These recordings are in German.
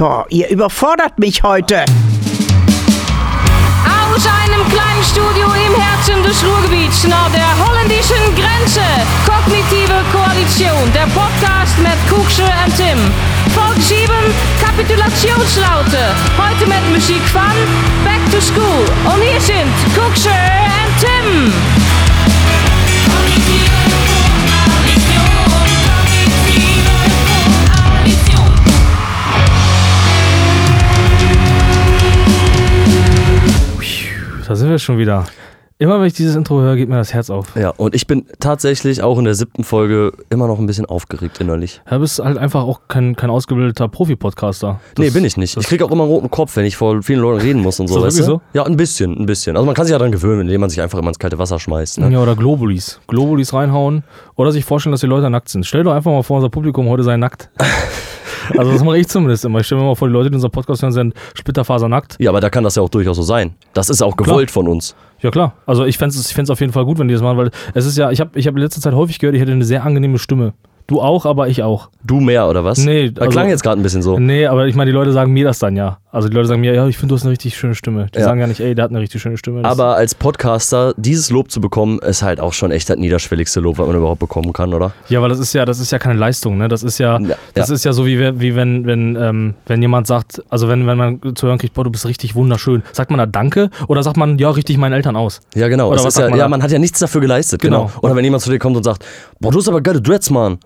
Boah, ihr überfordert mich heute. Aus einem kleinen Studio im Herzen des Ruhrgebiets nahe der holländischen Grenze. Kognitive Koalition, der Podcast mit Kuksche und Tim. Folge 7, Kapitulationslaute. Heute mit Musik von Back to School. Und hier sind Kuksche und Tim. Da sind wir schon wieder. Immer wenn ich dieses Intro höre, geht mir das Herz auf. Ja, und ich bin tatsächlich auch in der siebten Folge immer noch ein bisschen aufgeregt innerlich. Du bist halt einfach auch kein, kein ausgebildeter Profi-Podcaster. Das- nee, bin ich nicht. Ich kriege auch immer einen roten Kopf, wenn ich vor vielen Leuten reden muss und so. Ist das du? Ja, ein bisschen, ein bisschen. Also man kann sich ja daran gewöhnen, indem man sich einfach immer ins kalte Wasser schmeißt. Ne? Ja, oder Globulis. Globulis reinhauen oder sich vorstellen, dass die Leute nackt sind. Stell doch einfach mal vor, unser Publikum heute sei nackt. also das mache ich zumindest immer. Ich stelle mir mal vor, die Leute, die unseren Podcast hören, sind splitterfasernackt. Ja, aber da kann das ja auch durchaus so sein. Das ist auch gewollt von uns. Ja klar. Also ich fände es ich fänd's auf jeden Fall gut, wenn die das machen, weil es ist ja, ich habe ich hab in letzter Zeit häufig gehört, ich hätte eine sehr angenehme Stimme. Du auch, aber ich auch. Du mehr, oder was? Nee, also- klang jetzt gerade ein bisschen so. Nee, aber ich meine, die Leute sagen mir das dann ja. Also die Leute sagen mir, ja, ich finde, du hast eine richtig schöne Stimme. Die Ja. sagen ja nicht, ey, der hat eine richtig schöne Stimme. Das- Aber als Podcaster dieses Lob zu bekommen, ist halt auch schon echt das niederschwelligste Lob, was man überhaupt bekommen kann, oder? Ja, aber das ist ja, das ist ja keine Leistung, ne? Das ist ja, Ja, das ja. ist ja so wie, wie wenn, wenn, ähm, wenn jemand sagt, also wenn, wenn man zu hören kriegt, boah, du bist richtig wunderschön. Sagt man da Danke oder sagt man, ja, richtig meinen Eltern aus? Ja, genau. Oder Es was sagt man ja, man hat ja nichts dafür geleistet, genau. Genau. Oder wenn jemand zu dir kommt und sagt, boah, du hast aber geile Dreads, Mann.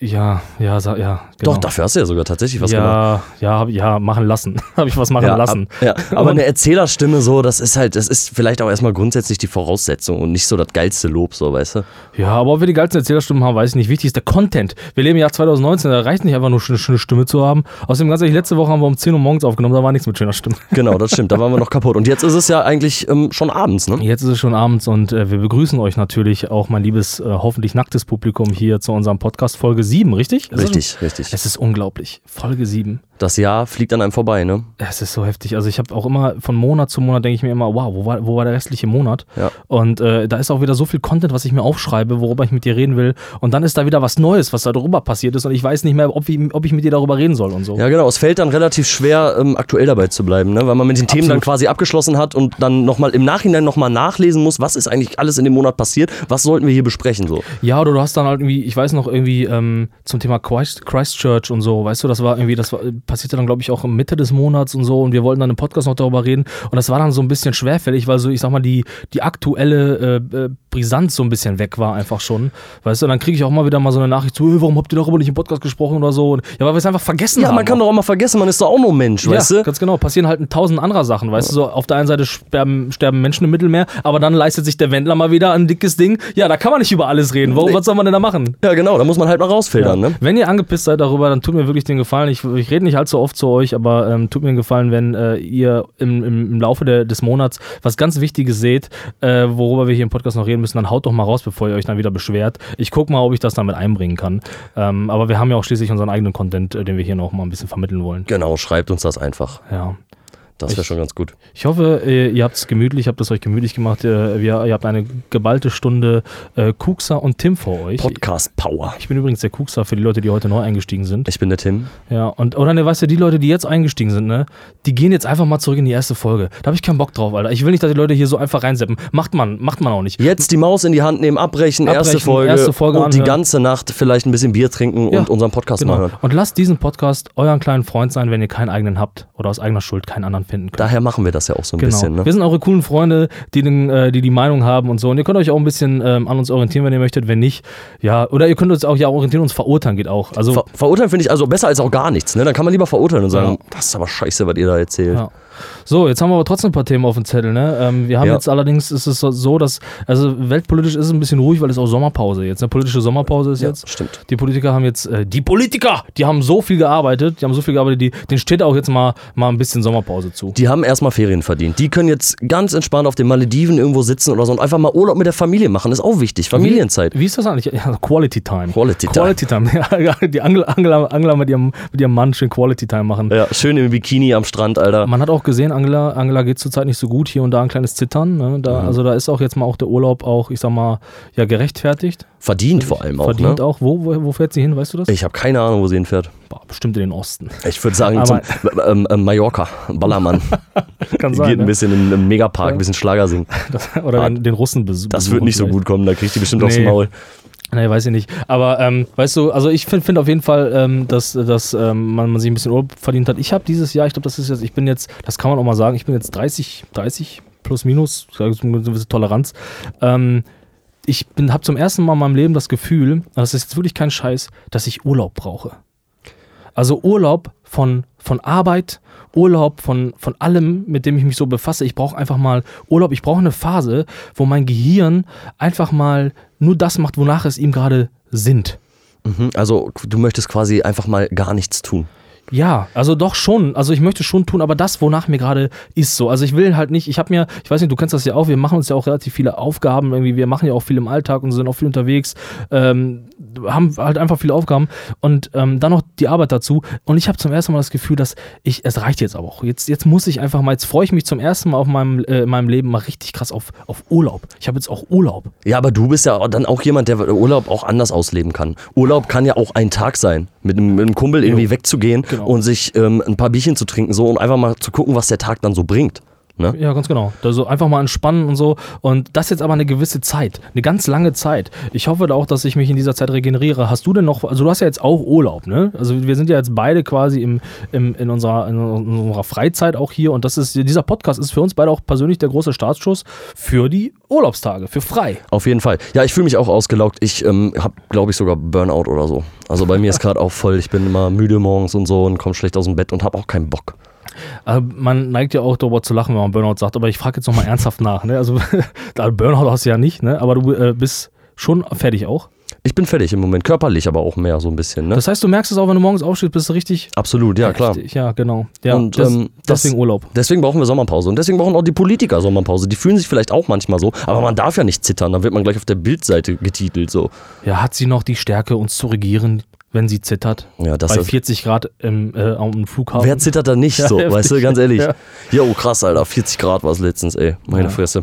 Ja, ja, ja. Genau. Doch, dafür hast du ja sogar tatsächlich was gemacht. ja, ja, hab, ja, machen lassen. Habe ich was machen Ja, lassen. ab- ja. Aber eine Erzählerstimme so, das ist halt, das ist vielleicht auch erstmal grundsätzlich die Voraussetzung und nicht so das geilste Lob, so, weißt du? Ja, aber ob wir die geilsten Erzählerstimmen haben, weiß ich nicht. Wichtig ist der Content. Wir leben im Jahr 2019, da reicht nicht einfach nur eine schöne Stimme zu haben. Außerdem, ganz ehrlich, letzte Woche haben wir um 10 Uhr morgens aufgenommen, da war nichts mit schöner Stimme. Genau, das stimmt, da waren wir noch kaputt. Und jetzt ist es ja eigentlich ähm, schon abends, ne? Jetzt ist es schon abends und äh, wir begrüßen euch natürlich auch, mein liebes, äh, hoffentlich nacktes Publikum hier zu unserem Podcast Folge 7, richtig? Das- Richtig, richtig. Es ist unglaublich. Folge 7. Das Jahr fliegt an einem vorbei, ne? Es ist so heftig. Also ich habe auch immer von Monat zu Monat denke ich mir immer, wow, wo war, wo war der restliche Monat? Ja. Und äh, da ist auch wieder so viel Content, was ich mir aufschreibe, worüber ich mit dir reden will. Und dann ist da wieder was Neues, was da drüber passiert ist. Und ich weiß nicht mehr, ob, ich- ob ich mit dir darüber reden soll und so. Ja, genau. Es fällt dann relativ schwer, ähm, aktuell dabei zu bleiben, ne? weil man mit den Themen dann Absolut. quasi abgeschlossen hat und dann nochmal im Nachhinein nochmal nachlesen muss, was ist eigentlich alles in dem Monat passiert, was sollten wir hier besprechen, so. Ja, oder du hast dann halt irgendwie, ich weiß noch irgendwie ähm, zum Thema Christ, Christchurch und so, weißt du, das war irgendwie, das war, passierte dann glaube ich auch in Mitte des Monats und so und wir wollten dann im Podcast noch darüber reden und das war dann so ein bisschen schwerfällig, weil so, ich sag mal, die, die aktuelle äh, äh, Brisanz so ein bisschen weg war einfach schon, weißt du, und dann kriege ich auch mal wieder mal so eine Nachricht zu, "Äh, warum habt ihr darüber nicht im Podcast gesprochen oder so und, ja, weil wir es einfach vergessen Ja, haben. man kann doch auch mal vergessen, man ist doch auch nur Mensch, ja, weißt du? ganz genau. Passieren halt ein tausend anderer Sachen, weißt du. So, auf der einen Seite sterben, sterben Menschen im Mittelmeer, aber dann leistet sich der Wendler mal wieder ein dickes Ding. Ja, da kann man nicht über alles reden. Warum, Nee. Was soll man denn da machen? Ja, genau, da muss man halt mal rausfiltern, Ja. ne? Wenn ihr angepisst seid darüber, dann tut mir wirklich den Gefallen. Ich, ich rede nicht allzu oft zu euch, aber ähm, tut mir den Gefallen, wenn äh, ihr im, im, im Laufe der, des Monats was ganz Wichtiges seht, äh, worüber wir hier im Podcast noch reden müssen, dann haut doch mal raus, bevor ihr euch dann wieder beschwert. Ich gucke mal, ob ich das damit einbringen kann. Ähm, aber wir haben ja auch schließlich unseren eigenen Content, äh, den wir hier noch mal ein bisschen vermitteln wollen. Genau, schreibt uns das einfach. Ja. Das wäre schon ganz gut. Ich hoffe, ihr, ihr habt es gemütlich, habt es euch gemütlich gemacht. Ihr, ihr habt eine geballte Stunde äh, Kuxa und Tim vor euch. Podcast Power. Ich bin übrigens der Kuxa für die Leute, die heute neu eingestiegen sind. Ich bin der Tim. Ja, und oder ne, weißt du, die Leute, die jetzt eingestiegen sind, ne, die gehen jetzt einfach mal zurück in die erste Folge. Da habe ich keinen Bock drauf, Alter. Ich will nicht, dass die Leute hier so einfach reinseppen. Macht man, macht man auch nicht. Jetzt die Maus in die Hand nehmen, abbrechen, erste Abbrechen, Folge, erste Folge und die anhören. ganze Nacht vielleicht ein bisschen Bier trinken Ja, und unseren Podcast mal Genau. hören. Und lasst diesen Podcast euren kleinen Freund sein, wenn ihr keinen eigenen habt oder aus eigener Schuld keinen anderen finden könnt. Daher machen wir das ja auch so ein Genau. bisschen, ne? Wir sind eure coolen Freunde, die, den, äh, die die Meinung haben und so. Und ihr könnt euch auch ein bisschen ähm, an uns orientieren, wenn ihr möchtet. Wenn nicht, ja, oder ihr könnt uns auch ja orientieren, uns verurteilen geht auch. Also Ver verurteilen finde ich also besser als auch gar nichts, ne? Dann kann man lieber verurteilen und sagen, Ja. das ist aber scheiße, was ihr da erzählt. Ja. So, jetzt haben wir aber trotzdem ein paar Themen auf dem Zettel. Ne? Ähm, wir haben Ja. jetzt allerdings, ist es so- so, dass, also weltpolitisch ist es ein bisschen ruhig, weil es auch Sommerpause jetzt. Eine politische Sommerpause ist Ja, jetzt. stimmt. Die Politiker haben jetzt, äh, die Politiker, die haben so viel gearbeitet, die haben so viel gearbeitet, die, denen steht auch jetzt mal, mal ein bisschen Sommerpause zu. Die haben erstmal Ferien verdient. Die können jetzt ganz entspannt auf den Malediven irgendwo sitzen oder so und einfach mal Urlaub mit der Familie machen. Ist auch wichtig. Familienzeit. Wie ist das eigentlich? Ja, Quality Time. Quality Time. Quality Time. Ja, die Angela, Angela, Angela mit, ihrem, mit ihrem Mann schön Quality Time machen. Ja, schön im Bikini am Strand, Alter. Man hat auch gesehen, Angela, Angela geht zurzeit nicht so gut, hier und da ein kleines Zittern. Ne? Da, Mhm. Also da ist auch jetzt mal auch der Urlaub auch, ich sag mal, ja gerechtfertigt. Verdient vor allem auch. Verdient ne? auch. Wo, wo, wo fährt sie hin, weißt du das? Ich habe keine Ahnung, wo sie hinfährt. Bestimmt in den Osten. Ich würde sagen, zum, ähm, ähm, Mallorca, Ballermann. Kann Geht sein. ein Ne? bisschen im, im Megapark, ein bisschen Schlager singen. Das, oder den, den Russen besuchen. Das wird nicht so gut kommen, da kriegt die bestimmt aufs Nee. Maul. Nee, weiß ich nicht. Aber ähm, weißt du, also ich finde find auf jeden Fall, ähm, dass, dass ähm, man, man sich ein bisschen Urlaub verdient hat. Ich habe dieses Jahr, ich glaube, das ist jetzt, ich bin jetzt, das kann man auch mal sagen, ich bin jetzt 30, 30 plus minus, eine gewisse Toleranz. Ähm, ich habe zum ersten Mal in meinem Leben das Gefühl, das ist jetzt wirklich kein Scheiß, dass ich Urlaub brauche. Also Urlaub von, von Arbeit, Urlaub von, von allem, mit dem ich mich so befasse. Ich brauche einfach mal Urlaub. Ich brauche eine Phase, wo mein Gehirn einfach mal nur das macht, wonach es ihm gerade sinnt. Mhm. Also du möchtest quasi einfach mal gar nichts tun. Ja, also doch schon. Also ich möchte schon tun, aber das, wonach mir gerade ist so. Also ich will halt nicht, ich habe mir, ich weiß nicht, du kennst das ja auch, wir machen uns ja auch relativ viele Aufgaben, irgendwie, wir machen ja auch viel im Alltag und sind auch viel unterwegs, ähm, haben halt einfach viele Aufgaben und ähm, dann noch die Arbeit dazu. Und ich habe zum ersten Mal das Gefühl, dass ich, es reicht jetzt aber auch. Jetzt, jetzt muss ich einfach mal, jetzt freue ich mich zum ersten Mal auf meinem, äh, in meinem Leben mal richtig krass auf, auf Urlaub. Ich habe jetzt auch Urlaub. Ja, aber du bist ja dann auch jemand, der Urlaub auch anders ausleben kann. Urlaub kann ja auch ein Tag sein, mit einem, mit einem Kumpel irgendwie Jo. wegzugehen Genau. Und sich ähm, ein paar Bierchen zu trinken so und einfach mal zu gucken, was der Tag dann so bringt. Ne? Ja, ganz genau. Also einfach mal entspannen und so. Und das jetzt aber eine gewisse Zeit, eine ganz lange Zeit. Ich hoffe da auch, dass ich mich in dieser Zeit regeneriere. Hast du denn noch, also du hast ja jetzt auch Urlaub, ne? Also wir sind ja jetzt beide quasi im, im, in, unserer, in unserer Freizeit auch hier und das ist, dieser Podcast ist für uns beide auch persönlich der große Startschuss für die Urlaubstage, für frei. Auf jeden Fall. Ja, ich fühle mich auch ausgelaugt. Ich ähm, habe, glaube ich, sogar Burnout oder so. Also bei mir ist gerade auch voll. Ich bin immer müde morgens und so und komme schlecht aus dem Bett und habe auch keinen Bock. Aber man neigt ja auch darüber zu lachen, wenn man Burnout sagt, aber ich frage jetzt nochmal ernsthaft nach, ne? Also Burnout hast du ja nicht, ne? Aber du äh, bist schon fertig auch. Ich bin fertig im Moment, körperlich aber auch mehr so ein bisschen. Ne? Das heißt, du merkst es auch, wenn du morgens aufstehst, bist du richtig Absolut, ja klar. Heftig, Ja, genau. Ja, Und, das, ähm, das- deswegen Urlaub. Deswegen brauchen wir Sommerpause. Und deswegen brauchen auch die Politiker Sommerpause. Die fühlen sich vielleicht auch manchmal so, aber man darf ja nicht zittern. Dann wird man gleich auf der Bildseite getitelt. So. Ja, hat sie noch die Stärke, uns zu regieren, wenn sie zittert? Ja, das Bei ist, 40 Grad im, äh, am Flughafen. wer zittert da nicht Ja, so? heftig. weißt du, ganz ehrlich. Ja. Jo, krass, Alter. 40 Grad war es letztens, ey. Meine Ja. Fresse.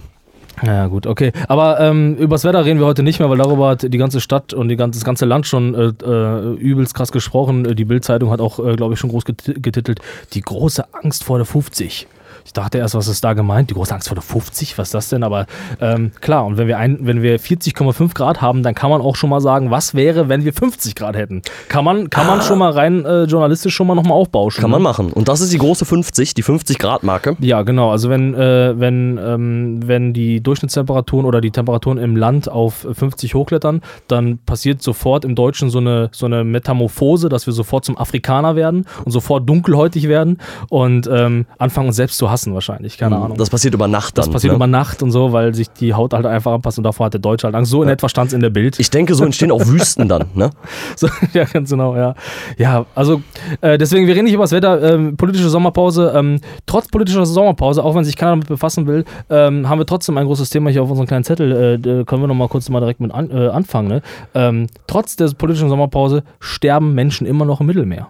Ja, gut, okay. Aber ähm, übers Wetter reden wir heute nicht mehr, weil darüber hat die ganze Stadt und die ganze, das ganze Land schon äh, äh, übelst krass gesprochen. Die Bild-Zeitung hat auch, äh, glaube ich, schon groß geti- getitelt: Die große Angst vor der 50. Ich dachte erst, was ist da gemeint? Die große Angst vor der 50? Was ist das denn? Aber ähm, klar, und wenn wir, ein, wenn wir 40,5 Grad haben, dann kann man auch schon mal sagen, was wäre, wenn wir 50 Grad hätten? Kann man, kann man schon mal rein äh, journalistisch schon mal nochmal aufbauschen. Kann ne? man machen. Und das ist die große 50, die 50-Grad-Marke. Ja, genau. Also wenn, äh, wenn, ähm, wenn die Durchschnittstemperaturen oder die Temperaturen im Land auf 50 hochklettern, dann passiert sofort im Deutschen so eine, so eine Metamorphose, dass wir sofort zum Afrikaner werden und sofort dunkelhäutig werden und ähm, anfangen uns selbst zu hassen wahrscheinlich. Keine Ahnung. Mhm. Das passiert über Nacht dann. Das passiert ne? über Nacht und so, weil sich die Haut halt einfach anpasst und davor hat der Deutsche halt Angst. So in etwa stand es in der Bild. Ich denke, so entstehen auch Wüsten dann. Ne? So, ja, ganz genau, ja. Ja, also äh, deswegen, wir reden nicht über das Wetter, ähm, politische Sommerpause. Ähm, trotz politischer Sommerpause, auch wenn sich keiner damit befassen will, ähm, haben wir trotzdem ein großes Thema hier auf unserem kleinen Zettel. Äh, können wir nochmal kurz mal direkt mit an, äh, anfangen. Ne? Ähm, trotz der politischen Sommerpause sterben Menschen immer noch im Mittelmeer.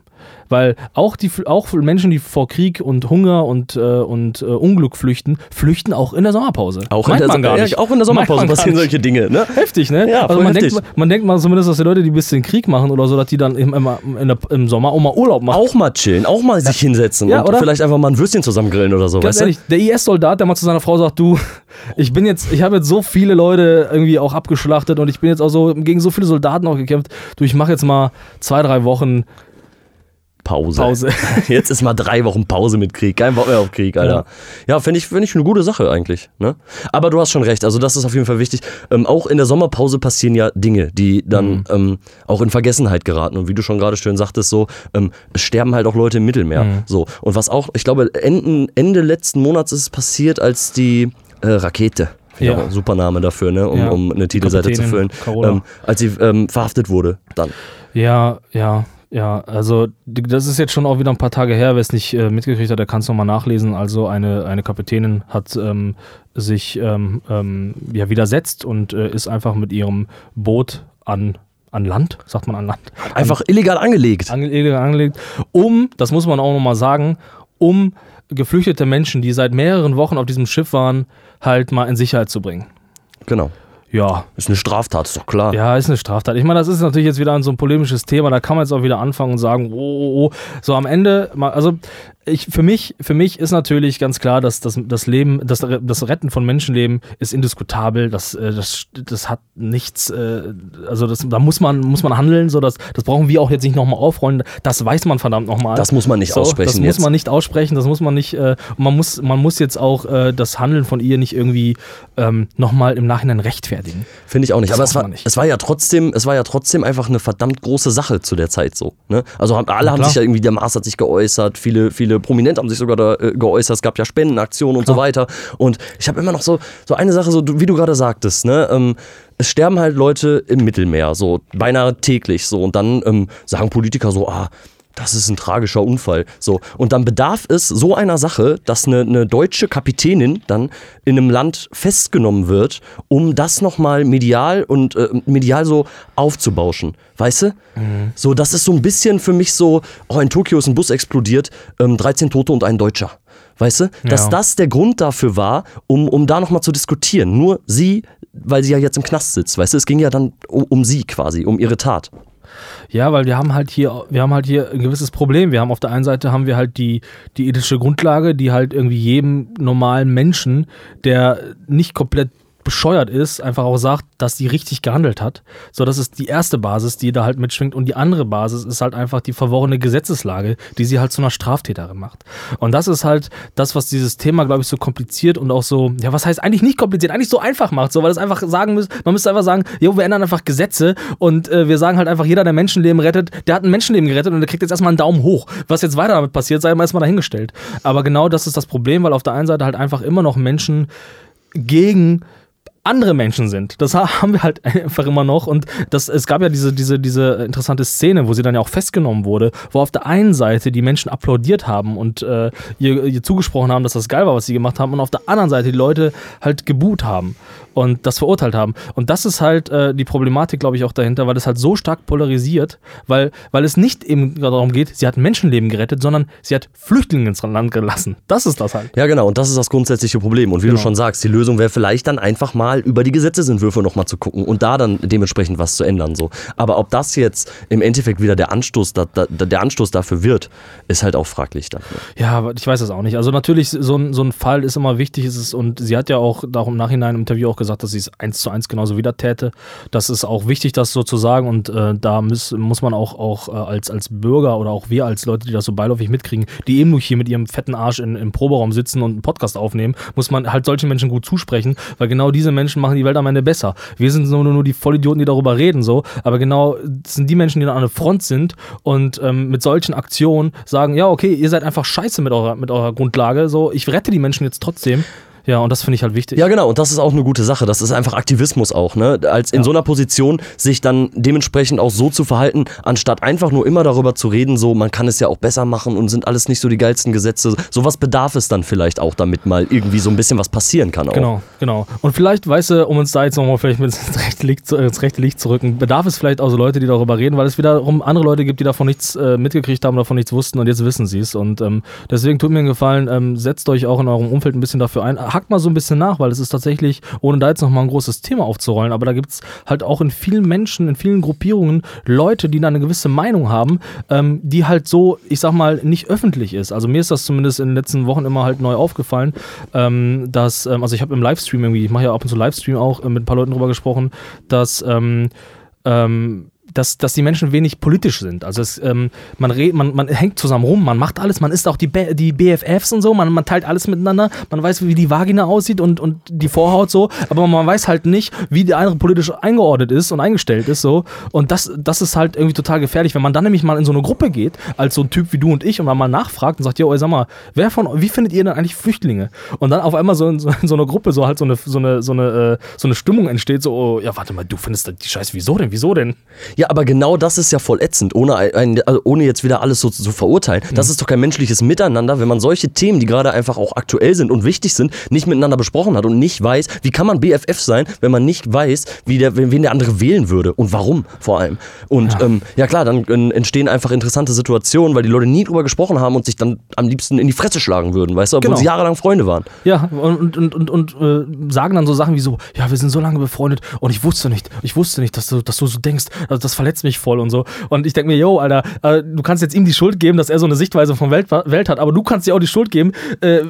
Weil auch, die, auch Menschen, die vor Krieg und Hunger und, äh, und äh, Unglück flüchten, flüchten auch in der Sommerpause. Auch, in der, man gar ja, nicht. auch in der Sommerpause passieren solche Dinge. Ne? Heftig, ne? Ja, also man, heftig. denkt, man denkt mal zumindest, dass die Leute, die ein bisschen Krieg machen oder so, dass die dann im, im, im Sommer auch mal Urlaub machen. Auch mal chillen, auch mal sich hinsetzen Ja, und oder? vielleicht einfach mal ein Würstchen zusammen grillen oder so. Ganz weißt ehrlich, der IS-Soldat, der mal zu seiner Frau sagt, du, ich bin jetzt, ich habe jetzt so viele Leute irgendwie auch abgeschlachtet und ich bin jetzt auch so gegen so viele Soldaten auch gekämpft. Du, ich mache jetzt mal zwei, drei Wochen du? Pause. Pause. Jetzt ist mal drei Wochen Pause mit Krieg. Kein Bock mehr auf Krieg, Alter. Ja, finde ich, find ich eine gute Sache eigentlich. Ne? Aber du hast schon recht, also das ist auf jeden Fall wichtig. Ähm, auch in der Sommerpause passieren ja Dinge, die dann Mhm. ähm, auch in Vergessenheit geraten. Und wie du schon gerade schön sagtest, so, ähm, es sterben halt auch Leute im Mittelmeer. Mhm. So. Und was auch, ich glaube, Ende, Ende letzten Monats ist es passiert, als die äh, Rakete. Ja. Ja. super Name dafür, ne? um, Ja. um eine Titelseite zu Kapitänin füllen. Carola. Ähm, als sie ähm, verhaftet wurde, dann. Ja, ja, ja. Also das ist jetzt schon auch wieder ein paar Tage her. Wer es nicht äh, mitgekriegt hat, der kann es nochmal nachlesen. Also eine, eine Kapitänin hat ähm, sich ähm, ähm, ja, widersetzt und äh, ist einfach mit ihrem Boot an, an Land, sagt man an Land, Einfach illegal angelegt. ange illegal angelegt, um, das muss man auch nochmal sagen, um geflüchtete Menschen, die seit mehreren Wochen auf diesem Schiff waren, halt mal in Sicherheit zu bringen. Genau. Ja, Ist eine Straftat, ist doch klar. ja, ist eine Straftat. Ich meine, das ist natürlich jetzt wieder so ein polemisches Thema. Da kann man jetzt auch wieder anfangen und sagen, oh, oh, oh. So am Ende, also ich, für, mich, für mich ist natürlich ganz klar, dass das, das Leben, das, das Retten von Menschenleben ist indiskutabel. Das, äh, das, das hat nichts, äh, also das, da muss man, muss man handeln. So, das, das brauchen wir auch jetzt nicht nochmal aufrollen. Das weiß man verdammt nochmal. Das muss man nicht so, aussprechen Das muss jetzt. man nicht aussprechen, das muss man nicht, äh, man, muss, man muss jetzt auch äh, das Handeln von ihr nicht irgendwie ähm, nochmal im Nachhinein rechtfertigen. Finde ich auch nicht. Das Aber es war, nicht. es war ja trotzdem, es war ja trotzdem einfach eine verdammt große Sache zu der Zeit so. Ne? Also haben, alle Na haben sich ja irgendwie, der Mars hat sich geäußert, viele, viele Prominente haben sich sogar da äh, geäußert, es gab ja Spendenaktionen und so weiter. Und ich habe immer noch so, so eine Sache, so wie du gerade sagtest, ne? Ähm, es sterben halt Leute im Mittelmeer, so beinahe täglich so. Und dann ähm, sagen Politiker so, ah, das ist ein tragischer Unfall. So. Und dann bedarf es so einer Sache, dass eine, eine deutsche Kapitänin dann in einem Land festgenommen wird, um das nochmal medial und äh, medial so aufzubauschen. Weißt du? So, das ist so ein bisschen für mich so, oh, in Tokio ist ein Bus explodiert, ähm, 13 Tote und ein Deutscher. Weißt du? Dass Ja. das der Grund dafür war, um, um da nochmal zu diskutieren. Nur sie, weil sie ja jetzt im Knast sitzt, weißt du? Es ging ja dann um, um sie quasi, um ihre Tat. Ja, weil wir haben halt hier, wir haben halt hier ein gewisses Problem. Wir haben auf der einen Seite haben wir halt die, die ethische Grundlage, die halt irgendwie jedem normalen Menschen, der nicht komplett bescheuert ist, einfach auch sagt, dass die richtig gehandelt hat. So, das ist die erste Basis, die da halt mitschwingt. Und die andere Basis ist halt einfach die verworrene Gesetzeslage, die sie halt zu einer Straftäterin macht. Und das ist halt das, was dieses Thema, glaube ich, so kompliziert und auch so, ja, was heißt eigentlich nicht kompliziert, eigentlich so einfach macht, so, weil es einfach sagen müsste, man müsste einfach sagen, jo, wir ändern einfach Gesetze und äh, wir sagen halt einfach, jeder, der Menschenleben rettet, der hat ein Menschenleben gerettet und der kriegt jetzt erstmal einen Daumen hoch. Was jetzt weiter damit passiert, sei mal erstmal dahingestellt. Aber genau das ist das Problem, weil auf der einen Seite halt einfach immer noch Menschen gegen andere Menschen sind. Das ha- haben wir halt einfach immer noch. Und das, es gab ja diese, diese, diese interessante Szene, wo sie dann ja auch festgenommen wurde, wo auf der einen Seite die Menschen applaudiert haben und äh, ihr, ihr zugesprochen haben, dass das geil war, was sie gemacht haben, und auf der anderen Seite die Leute halt gebuht haben und das verurteilt haben. Und das ist halt äh, die Problematik, glaube ich, auch dahinter, weil es halt so stark polarisiert, weil, weil es nicht eben darum geht, sie hat Menschenleben gerettet, sondern sie hat Flüchtlinge ins Land gelassen. Das ist das halt. Ja, genau, und das ist das grundsätzliche Problem. Und wie Genau. du schon sagst, die Lösung wäre vielleicht dann einfach mal über die Gesetzesentwürfe nochmal zu gucken und da dann dementsprechend was zu ändern. So. Aber ob das jetzt im Endeffekt wieder der Anstoß, da, da, der Anstoß dafür wird, ist halt auch fraglich dann. ne? Ja, ich weiß es auch nicht. Also natürlich, so ein, so ein Fall ist immer wichtig, ist es, und sie hat ja auch da im Nachhinein im Interview auch gesagt, dass sie es eins zu eins genauso wieder täte. Das ist auch wichtig, das so zu sagen und äh, da muss, muss man auch, auch äh, als, als Bürger oder auch wir als Leute, die das so beiläufig mitkriegen, die eben nur hier mit ihrem fetten Arsch in, im Proberaum sitzen und einen Podcast aufnehmen, muss man halt solchen Menschen gut zusprechen, weil genau diese Menschen machen die Welt am Ende besser. Wir sind nur, nur die Vollidioten, die darüber reden, so, aber genau sind die Menschen, die dann an der Front sind und ähm, mit solchen Aktionen sagen, ja, okay, ihr seid einfach scheiße mit eurer, mit eurer Grundlage, so, ich rette die Menschen jetzt trotzdem. Ja, und das finde ich halt wichtig. Ja, genau, und das ist auch eine gute Sache. Das ist einfach Aktivismus auch, ne? Als in Ja. so einer Position sich dann dementsprechend auch so zu verhalten, anstatt einfach nur immer darüber zu reden, so, man kann es ja auch besser machen und sind alles nicht so die geilsten Gesetze. Sowas bedarf es dann vielleicht auch, damit mal irgendwie so ein bisschen was passieren kann auch. Genau, genau. Und vielleicht, weißt du, um uns da jetzt nochmal vielleicht mit ins rechte, Licht, zu- ins rechte Licht zu rücken, bedarf es vielleicht auch so Leute, die darüber reden, weil es wiederum andere Leute gibt, die davon nichts äh, mitgekriegt haben, davon nichts wussten und jetzt wissen sie es. Und ähm, deswegen tut mir einen Gefallen, ähm, setzt euch auch in eurem Umfeld ein bisschen dafür ein. Hackt mal so ein bisschen nach, weil es ist tatsächlich, ohne da jetzt nochmal ein großes Thema aufzurollen, aber da gibt es halt auch in vielen Menschen, in vielen Gruppierungen Leute, die da eine gewisse Meinung haben, ähm, die halt so, ich sag mal, nicht öffentlich ist. Also mir ist das zumindest in den letzten Wochen immer halt neu aufgefallen, ähm, dass, ähm, also ich habe im Livestream irgendwie, ich mache ja ab und zu Livestream auch äh, mit ein paar Leuten drüber gesprochen, dass ähm, ähm, dass, dass die Menschen wenig politisch sind. Also es, ähm, man, red, man, man hängt zusammen rum, man macht alles, man isst auch die, B die BFFs und so, man, man teilt alles miteinander, man weiß, wie die Vagina aussieht und, und die Vorhaut so, aber man weiß halt nicht, wie der andere politisch eingeordnet ist und eingestellt ist so. Und das, das ist halt irgendwie total gefährlich, wenn man dann nämlich mal in so eine Gruppe geht, als so ein Typ wie du und ich, und man mal nachfragt und sagt, ja, sag mal, wer von, wie findet ihr denn eigentlich Flüchtlinge? Und dann auf einmal so in so, in so einer Gruppe so halt so eine, so eine, so eine, äh, so eine Stimmung entsteht, so, oh, ja, warte mal, du findest die Scheiße, wieso denn, wieso denn? Ja, aber genau das ist ja voll ätzend, ohne, ein, also ohne jetzt wieder alles so zu verurteilen. Das ist doch kein menschliches Miteinander, wenn man solche Themen, die gerade einfach auch aktuell sind und wichtig sind, nicht miteinander besprochen hat und nicht weiß, wie kann man BFF sein, wenn man nicht weiß, wie der, wen der andere wählen würde und warum vor allem. Und ja, ähm, ja klar, dann äh, entstehen einfach interessante Situationen, weil die Leute nie drüber gesprochen haben und sich dann am liebsten in die Fresse schlagen würden, weißt du, obwohl Genau. sie jahrelang Freunde waren. Ja, und, und, und, und äh, sagen dann so Sachen wie so, ja, wir sind so lange befreundet und ich wusste nicht, ich wusste nicht, dass du, dass du so denkst, also das verletzt mich voll und so. Und ich denke mir, yo, Alter, äh, du kannst jetzt ihm die Schuld geben, dass er so eine Sichtweise von Welt, Welt hat, aber du kannst dir auch die Schuld geben, äh, äh,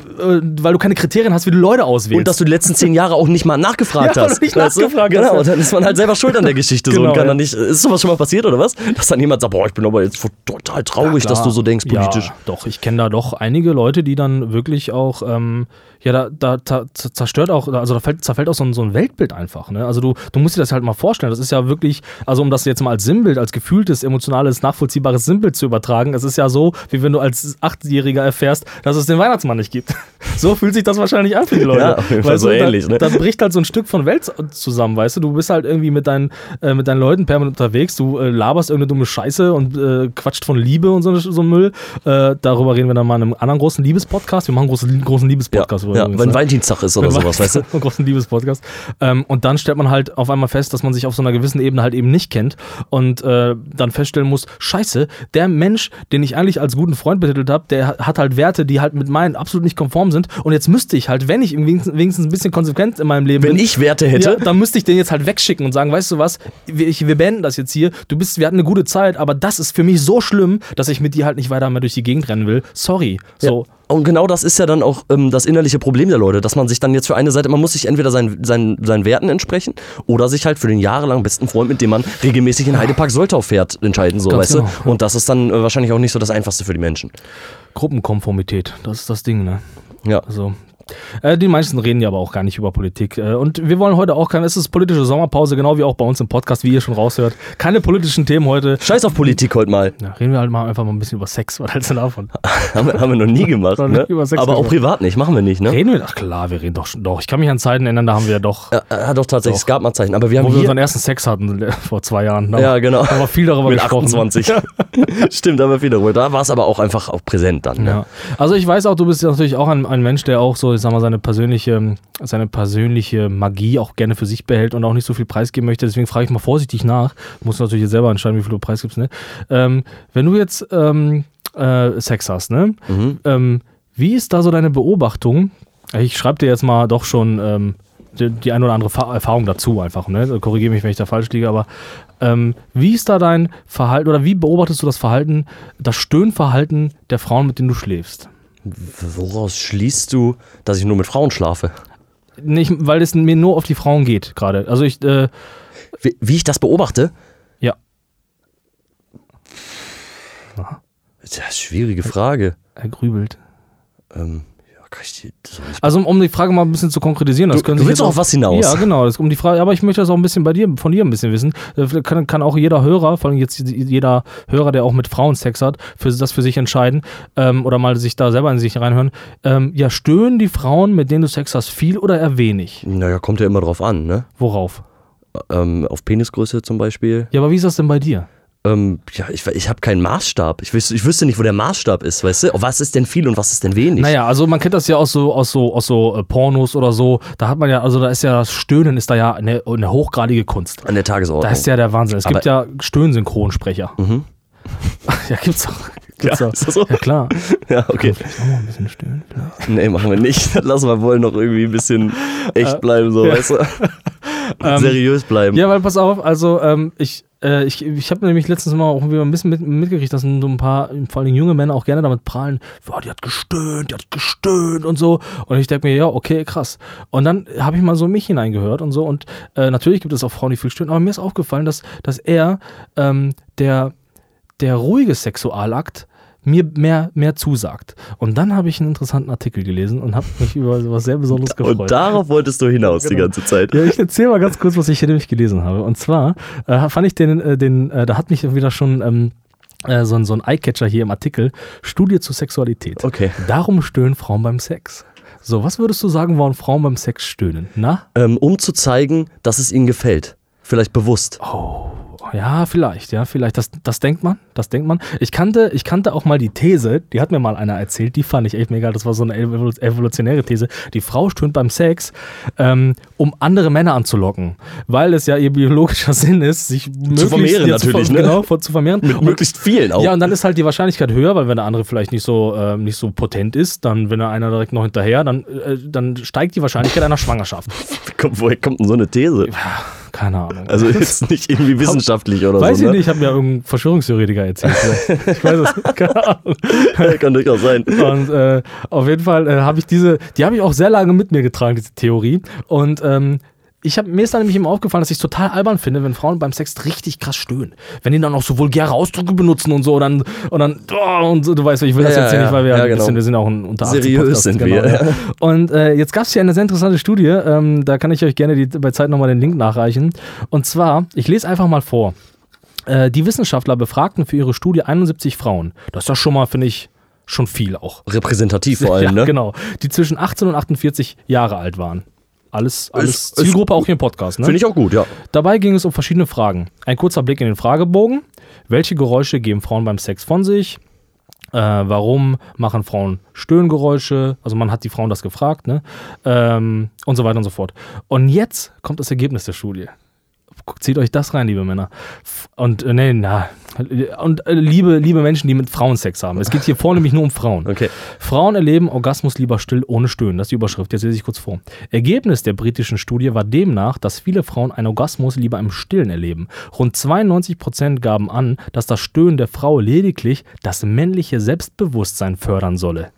weil du keine Kriterien hast, wie du Leute auswählst. Und dass du die letzten zehn Jahre auch nicht mal nachgefragt Ja, hast. du nicht weißt du? nachgefragt hast, Genau, ja. und dann ist man halt selber schuld an der Geschichte so Genau, und kann ja. dann nicht. Ist sowas schon mal passiert oder was? Dass dann jemand sagt, boah, ich bin aber jetzt total traurig, dass du so denkst politisch. Ja, doch, ich kenne da doch einige Leute, die dann wirklich auch, ähm, ja, da, da, da zerstört auch, also da fällt, zerfällt auch so ein, so ein Weltbild einfach. Ne? Also du, du musst dir das halt mal vorstellen. Das ist ja wirklich, also um das jetzt mal als Sinnbild, als gefühltes, emotionales, nachvollziehbares Sinnbild zu übertragen, es ist ja so, wie wenn du als Achtjähriger erfährst, dass es den Weihnachtsmann nicht gibt. So fühlt sich das wahrscheinlich an für die Leute. Ja, auf jeden Fall so du, da, ähnlich, ne? Da bricht halt so ein Stück von Welt zusammen, weißt du? Du bist halt irgendwie mit deinen, äh, mit deinen Leuten permanent unterwegs, du äh, laberst irgendeine dumme Scheiße und äh, quatscht von Liebe und so, so Müll. Äh, darüber reden wir dann mal in einem anderen großen Liebespodcast. Wir machen einen großen, großen Ja, Liebespodcast. ja, übrigens, wenn ne? Valentinstag ist oder sowas, weißt du? Einen großen Liebespodcast. Ähm, und dann stellt man halt auf einmal fest, dass man sich auf so einer gewissen Ebene halt eben nicht kennt und äh, dann feststellen muss, scheiße, der Mensch, den ich eigentlich als guten Freund betitelt habe, der hat halt Werte, die halt mit meinen absolut nicht konform sind und jetzt müsste ich halt, wenn ich wenigstens, wenigstens ein bisschen konsequent in meinem Leben Wenn bin, ich Werte hätte, ja, dann müsste ich den jetzt halt wegschicken und sagen, weißt du was, wir, ich, wir beenden das jetzt hier. Du bist, wir hatten eine gute Zeit, aber das ist für mich so schlimm, dass ich mit dir halt nicht weiter mehr durch die Gegend rennen will. Sorry. So. Und genau das ist ja dann auch ähm, das innerliche Problem der Leute, dass man sich dann jetzt für eine Seite, man muss sich entweder seinen, seinen, seinen Werten entsprechen oder sich halt für den jahrelang besten Freund, mit dem man regelmäßig in Heidepark Soltau fährt, entscheiden, so, Ganz weißt genau, du? Und das ist dann äh, wahrscheinlich auch nicht so das Einfachste für die Menschen. Gruppenkonformität, das ist das Ding, ne? Ja. Also. Äh, die meisten reden ja aber auch gar nicht über Politik. Äh, und wir wollen heute auch keine, es ist politische Sommerpause, genau wie auch bei uns im Podcast, wie ihr schon raushört. Keine politischen Themen heute. Scheiß auf Politik heute mal. Ja, reden wir halt mal einfach mal ein bisschen über Sex. Was hältst du davon? haben, wir, haben wir noch nie gemacht, Noch ne? über Sex Aber auch privat nicht, machen wir nicht, ne? Reden wir? Ach klar, wir reden doch schon. Doch, ich kann mich an Zeiten erinnern, da haben wir ja doch, Ja, ja, doch, tatsächlich, Doch. es gab mal Zeichen. Aber wir haben wo wir unseren ersten Sex hatten äh, vor zwei Jahren. Da Ja, genau. haben wir viel darüber mit gesprochen. 28. Stimmt, aber viel darüber. Da war es aber auch einfach auch präsent dann. Ne? Ja. Also ich weiß auch, du bist ja natürlich auch ein, ein Mensch, der auch so, ich sag mal, seine persönliche, seine persönliche Magie auch gerne für sich behält und auch nicht so viel preisgeben möchte. Deswegen frage ich mal vorsichtig nach. Du musst natürlich jetzt selber entscheiden, wie viel du preisgibst. Ne? Ähm, wenn du jetzt ähm, äh, Sex hast, ne? Mhm. Ähm, wie ist da so deine Beobachtung? Ich schreibe dir jetzt mal doch schon ähm, die, die ein oder andere Fa Erfahrung dazu einfach. Ne? Korrigiere mich, wenn ich da falsch liege, aber ähm, wie ist da dein Verhalten oder wie beobachtest du das Verhalten, das Stöhnverhalten der Frauen, mit denen du schläfst? Woraus schließt du, dass ich nur mit Frauen schlafe? Nicht, weil es mir nur auf die Frauen geht gerade. Also ich, äh, Wie, wie ich das beobachte? ja, Das ist eine schwierige Frage. er grübelt. Ähm, Also um, die Frage mal ein bisschen zu konkretisieren, das Du- können du sich willst jetzt auf was hinaus? Ja, genau, das um die Frage, aber ich möchte das auch ein bisschen bei dir, von dir ein bisschen wissen. Äh, Kann, kann auch jeder Hörer, vor allem jetzt jeder Hörer, der auch mit Frauen Sex hat, für das für sich entscheiden ähm, oder mal sich da selber in sich reinhören. Ähm, ja, stöhnen die Frauen, mit denen du Sex hast, viel oder eher wenig? Naja, kommt ja immer drauf an, ne? Worauf? Ähm, auf Penisgröße zum Beispiel. Ja, aber wie ist das denn bei dir? Ähm, ja, ich, ich habe keinen Maßstab. Ich wüsste, ich wüsste nicht, wo der Maßstab ist, weißt du? Was ist denn viel und was ist denn wenig? Naja, also man kennt das ja aus so, aus so, aus so äh, Pornos oder so. Da hat man ja, also da ist ja das Stöhnen ist da ja eine, eine hochgradige Kunst. An der Tagesordnung. Da ist ja der Wahnsinn. Es gibt ja Stöhnsynchronsprecher. Mhm. ja, gibt's auch. Gibt's Ja, auch. ist das so? ja, klar. ja, okay. Vielleicht auch mal ein bisschen stöhnen. Vielleicht. Nee, machen wir nicht. Lassen wir wohl noch irgendwie ein bisschen echt bleiben, so, weißt du? Seriös bleiben. Ja, weil pass auf, also ähm, ich, äh, ich, ich habe nämlich letztens mal auch wieder ein bisschen mit, mitgekriegt, dass so ein paar, vor allem junge Männer auch gerne damit prahlen, ja, die hat gestöhnt, die hat gestöhnt und so. Und ich denke mir, ja, okay, krass. Und dann habe ich mal so mich hineingehört und so. Und äh, natürlich gibt es auch Frauen, die viel stöhnen, aber mir ist aufgefallen, dass, dass er, ähm, der, der ruhige Sexualakt, mir mehr, mehr zusagt. Und dann habe ich einen interessanten Artikel gelesen und habe mich über was sehr Besonderes gefreut. Und darauf wolltest du hinaus die Genau. ganze Zeit. Ja, ich erzähle mal ganz kurz, was ich hier nämlich gelesen habe. Und zwar äh, fand ich den, äh, den äh, da hat mich wieder schon ähm, äh, so, ein- so ein Eyecatcher hier im Artikel, Studie zur Sexualität. Okay. Darum stöhnen Frauen beim Sex. So, was würdest du sagen, warum Frauen beim Sex stöhnen? Na? Ähm, um zu zeigen, dass es ihnen gefällt. Vielleicht bewusst. Ja, vielleicht, ja, vielleicht. Das, das denkt man, das denkt man. Ich kannte, ich kannte auch mal die These, die hat mir mal einer erzählt, die fand ich echt mega. Das war so eine evolu- evolutionäre These. Die Frau stöhnt beim Sex, ähm, um andere Männer anzulocken, weil es ja ihr biologischer Sinn ist, sich möglichst- vermehren zu, natürlich, ver- ne? Genau, zu vermehren. Mit Und- möglichst vielen auch. ja, und dann ist halt die Wahrscheinlichkeit höher, weil wenn der andere vielleicht nicht so, ähm, nicht so potent ist, dann, wenn er einer direkt noch hinterher, dann, äh, dann steigt die Wahrscheinlichkeit einer Schwangerschaft. Woher kommt denn so eine These? Keine Ahnung. Also jetzt nicht irgendwie wissenschaftlich oder Weiß so. ich ne? nicht, hat mir irgendein Verschwörungstheoretiker erzählt. ich weiß es, keine Ahnung. Kann durchaus sein. Und äh, auf jeden Fall äh, habe ich diese, die habe ich auch sehr lange mit mir getragen, diese Theorie. Und ähm, ich hab, mir ist dann nämlich immer aufgefallen, dass ich es total albern finde, wenn Frauen beim Sex richtig krass stöhnen. Wenn die dann auch so vulgäre Ausdrücke benutzen und so, und dann, und dann, oh, und so, du weißt, ich will das Ja, jetzt hier ja, nicht, weil wir, ja, ein genau. bisschen, wir sind auch ein unter 18 Seriös sind genau, wir, ja. Und äh, jetzt gab es hier eine sehr interessante Studie, ähm, da kann ich euch gerne die, bei Zeit nochmal den Link nachreichen. Und zwar, ich lese einfach mal vor. Äh, die Wissenschaftler befragten für ihre Studie 71 Frauen. Das ist doch schon mal, finde ich, schon viel auch. Repräsentativ vor allem, ja, ne? genau. Die zwischen 18 und 48 Jahre alt waren. Alles, alles Ist- Zielgruppe auch hier im Podcast. Ne? Finde ich auch gut, ja. Dabei ging es um verschiedene Fragen. Ein kurzer Blick in den Fragebogen. Welche Geräusche geben Frauen beim Sex von sich? Äh, warum machen Frauen Stöhngeräusche? Also man hat die Frauen das gefragt, ne? Ähm, und so weiter und so fort. Und jetzt kommt das Ergebnis der Studie. Zieht euch das rein, liebe Männer. Und äh, nee, na. Und äh, liebe, liebe Menschen, die mit Frauen Sex haben. Es geht hier vornehmlich nur um Frauen. Okay. Frauen erleben Orgasmus lieber still ohne Stöhnen. Das ist die Überschrift. Jetzt lese ich kurz vor. Ergebnis der britischen Studie war demnach, dass viele Frauen einen Orgasmus lieber im Stillen erleben. Rund 92 Prozent gaben an, dass das Stöhnen der Frau lediglich das männliche Selbstbewusstsein fördern solle.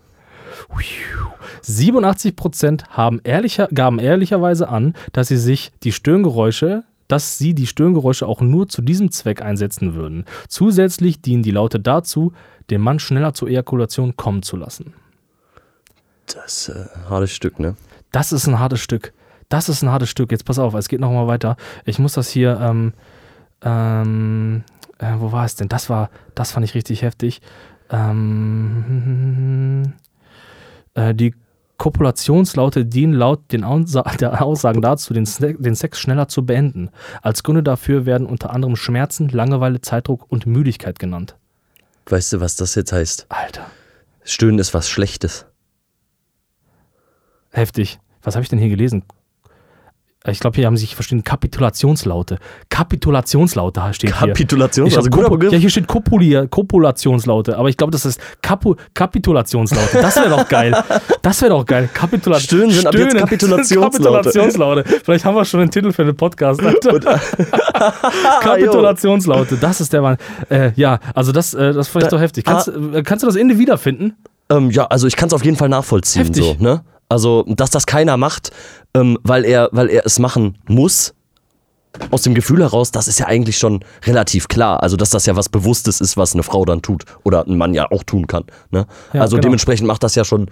87 Prozent haben ehrlicher, gaben ehrlicherweise an, dass sie sich die Stöhngeräusche dass sie die Stöhngeräusche auch nur zu diesem Zweck einsetzen würden. Zusätzlich dienen die Laute dazu, den Mann schneller zur Ejakulation kommen zu lassen. Das ist äh, ein hartes Stück, ne? Das ist ein hartes Stück. Das ist ein hartes Stück. Jetzt pass auf, es geht noch mal weiter. Ich muss das hier, ähm, ähm, äh, wo war es denn? Das war, das fand ich richtig heftig. Ähm, äh, die Kopulationslaute dienen laut den Aussa der Aussagen dazu, den, den Sex schneller zu beenden. Als Gründe dafür werden unter anderem Schmerzen, Langeweile, Zeitdruck und Müdigkeit genannt. Weißt du, was das jetzt heißt? Alter, Stöhnen ist was Schlechtes. heftig. Was habe ich denn hier gelesen? Ich glaube, hier haben sich verstehen Kapitulationslaute. Kapitulationslaute steht hier. Kapitulation, Ich also. Ja, hier steht Kopulia, Kopulationslaute, aber ich glaube, das ist Kapu Kapitulationslaute. Das wäre doch geil. Das wäre doch geil. Kapitula Stöhnen sind ab jetzt Kapitulationslaute. Kapitulationslaute. Vielleicht haben wir schon einen Titel für den Podcast. Kapitulationslaute, das ist der Mann. Äh, ja, also das, äh, das fand ich Da- doch heftig. Kannst, äh, kannst du das Ende wiederfinden? Ähm, ja, also ich kann es auf jeden Fall nachvollziehen. Heftig. So, ne? Also, dass das keiner macht, ähm, weil, er, weil er es machen muss, aus dem Gefühl heraus, das ist ja eigentlich schon relativ klar. Also, dass das ja was Bewusstes ist, was eine Frau dann tut. Oder ein Mann ja auch tun kann. Ne? Ja, also genau. dementsprechend macht das ja schon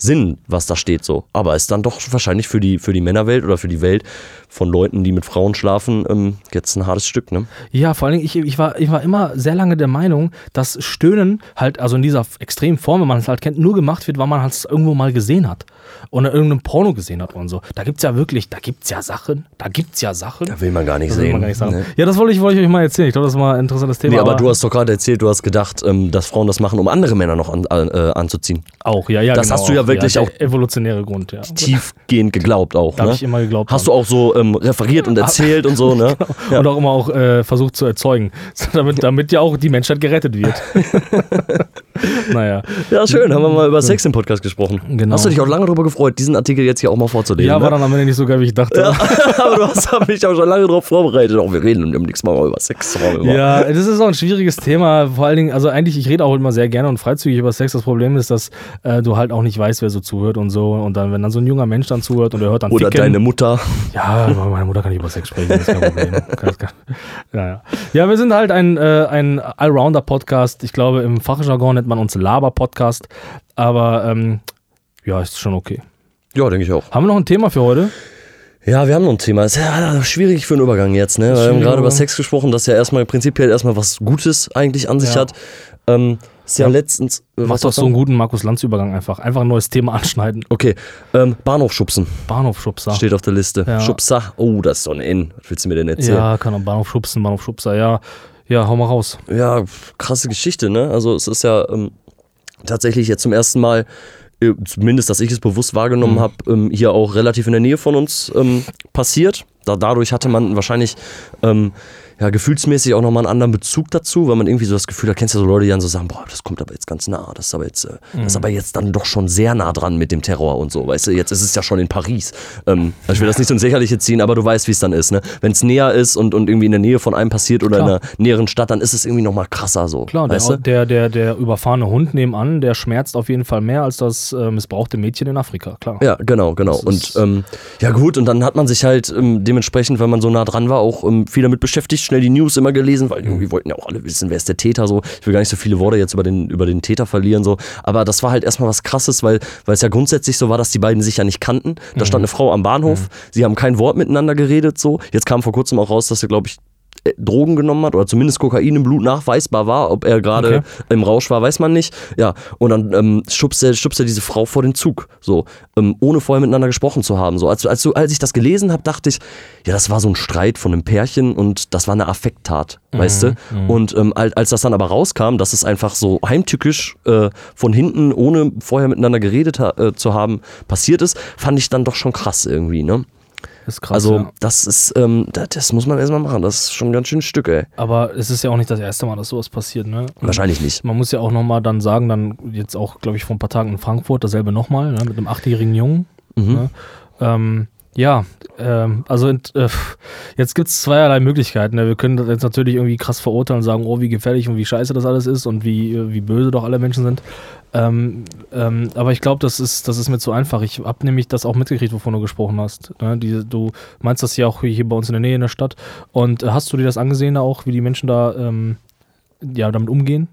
Sinn, was da steht so. Aber ist dann doch wahrscheinlich für die, für die Männerwelt oder für die Welt von Leuten, die mit Frauen schlafen, ähm, jetzt ein hartes Stück, ne? Ja, vor allen Dingen, ich, ich, war, ich war immer sehr lange der Meinung, dass Stöhnen halt, also in dieser extremen Form, wenn man es halt kennt, nur gemacht wird, weil man es irgendwo mal gesehen hat. Oder irgendeinem Porno gesehen hat und so. Da gibt es ja wirklich, da gibt es ja Sachen, da gibt es ja Sachen. Da will man gar nicht Das sehen. gar nicht sagen. ne? Ja, das wollte ich, wollte ich euch mal erzählen. Ich glaube, das ist mal ein interessantes Thema. Nee, aber du hast doch gerade erzählt, du hast gedacht, ähm, dass Frauen das machen, um andere Männer noch an, äh, anzuziehen. auch, ja, ja. das genau, hast du ja wirklich der auch Evolutionäre Grund, ja. Tiefgehend geglaubt auch. Da ne? hab ich immer geglaubt Hast du auch so ähm, referiert und erzählt und so, ne? Ja. Und auch immer auch äh, versucht zu erzeugen, damit, damit ja auch die Menschheit gerettet wird. naja. Ja, schön, haben wir mal über Sex im Podcast gesprochen. Genau. Hast du dich auch lange darüber gefreut, diesen Artikel jetzt hier auch mal vorzulesen? Ja, ne? war dann am Ende nicht so geil, wie ich dachte. Ja, aber du hast mich auch schon lange darauf vorbereitet. Auch wir reden demnächst mal über Sex. Immer. Ja, das ist auch ein schwieriges Thema. Vor allen Dingen, also eigentlich, ich rede auch immer sehr gerne und freizügig über Sex. Das Problem ist, dass äh, du halt auch nicht weißt, wer so zuhört und so. Und dann, wenn dann so ein junger Mensch dann zuhört und er hört dann Oder Ficken, deine Mutter. Ja, meine Mutter kann nicht über Sex sprechen, das ist kein Problem. Ja, ja. ja, wir sind halt ein, äh, ein Allrounder-Podcast. Ich glaube, im Fachjargon nennt man uns Laber-Podcast. Aber ähm, ja, ist schon okay. Ja, denke ich auch. Haben wir noch ein Thema für heute? Ja, wir haben noch ein Thema. Ist ja schwierig für einen Übergang jetzt, ne? Wir haben gerade über. Sex gesprochen, das ja erstmal prinzipiell erstmal was Gutes eigentlich an sich Ja. hat. Ähm, Ist ja, letztens. äh, Mach was doch so einen guten Markus-Lanz-Übergang einfach. Einfach ein neues Thema anschneiden. Okay, ähm, Bahnhof schubsen Bahnhofschubser. steht auf der Liste. Ja. Schubser. Oh, das ist so ein N. Was willst du mir denn erzählen? Ja, kann auch Bahnhof schubsen, Bahnhof Schubser, ja. Ja, hau mal raus. Ja, krasse Geschichte, ne? Also es ist ja ähm, tatsächlich jetzt zum ersten Mal, äh, zumindest, dass ich es bewusst wahrgenommen Mhm. habe, ähm, hier auch relativ in der Nähe von uns ähm, passiert. Da, dadurch hatte man wahrscheinlich ähm, ja, gefühlsmäßig auch nochmal einen anderen Bezug dazu, weil man irgendwie so das Gefühl hat, kennst du so Leute, die dann so sagen, boah, das kommt aber jetzt ganz nah, das ist aber jetzt, äh, das Mhm. ist aber jetzt dann doch schon sehr nah dran mit dem Terror und so, weißt du, jetzt ist es ja schon in Paris. Ähm, also ich will das nicht so ins Lächerliche ziehen, aber du weißt, wie es dann ist, ne? Wenn es näher ist und, und irgendwie in der Nähe von einem passiert oder Klar. in einer näheren Stadt, dann ist es irgendwie nochmal krasser so. Klar, der, der, der, der überfahrene Hund nebenan, der schmerzt auf jeden Fall mehr als das äh, missbrauchte Mädchen in Afrika, klar. Ja, genau, genau. Und ähm, ja gut, und dann hat man sich halt ähm, dementsprechend, wenn man so nah dran war, auch ähm, viel damit beschäftigt, schnell die News immer gelesen, weil irgendwie wollten ja auch alle wissen, wer ist der Täter so. Ich will gar nicht so viele Worte jetzt über den, über den Täter verlieren so. Aber das war halt erstmal was krasses, weil weil es ja grundsätzlich so war, dass die beiden sich ja nicht kannten. Da stand eine Frau am Bahnhof, sie haben kein Wort miteinander geredet so. Jetzt kam vor kurzem auch raus, dass sie, glaube ich, Drogen genommen hat oder zumindest Kokain im Blut nachweisbar war. Ob er gerade Okay. im Rausch war, weiß man nicht. Ja, und dann ähm, schubst, er, schubst er diese Frau vor den Zug, so, ähm, ohne vorher miteinander gesprochen zu haben. So, als, als, als ich das gelesen habe, dachte ich, ja, das war so ein Streit von einem Pärchen und das war eine Affekttat, weißt du? Und ähm, als, als das dann aber rauskam, dass es einfach so heimtückisch äh, von hinten, ohne vorher miteinander geredet ha äh, zu haben, passiert ist, fand ich dann doch schon krass irgendwie, ne? Ist krass. Also, ja. das ist, ähm, das, das muss man erstmal machen. Das ist schon ein ganz schönes Stück, ey. Aber es ist ja auch nicht das erste Mal, dass sowas passiert, ne? Und Wahrscheinlich nicht. Man muss ja auch nochmal dann sagen, dann jetzt auch, glaube ich, vor ein paar Tagen in Frankfurt, dasselbe nochmal, ne, mit einem achtjährigen Jungen. Mhm. Ne? Ähm, ja, ähm, also äh, jetzt gibt es zweierlei Möglichkeiten. Ne? Wir können das jetzt natürlich irgendwie krass verurteilen und sagen, oh, wie gefährlich und wie scheiße das alles ist und wie, äh, wie böse doch alle Menschen sind. Ähm, ähm, aber ich glaube, das ist, das ist mir zu einfach. Ich habe nämlich das auch mitgekriegt, wovon du gesprochen hast. Ne? Die, du meinst das ja auch hier bei uns in der Nähe in der Stadt. Und äh, hast du dir das angesehen auch, wie die Menschen da ähm, ja, damit umgehen?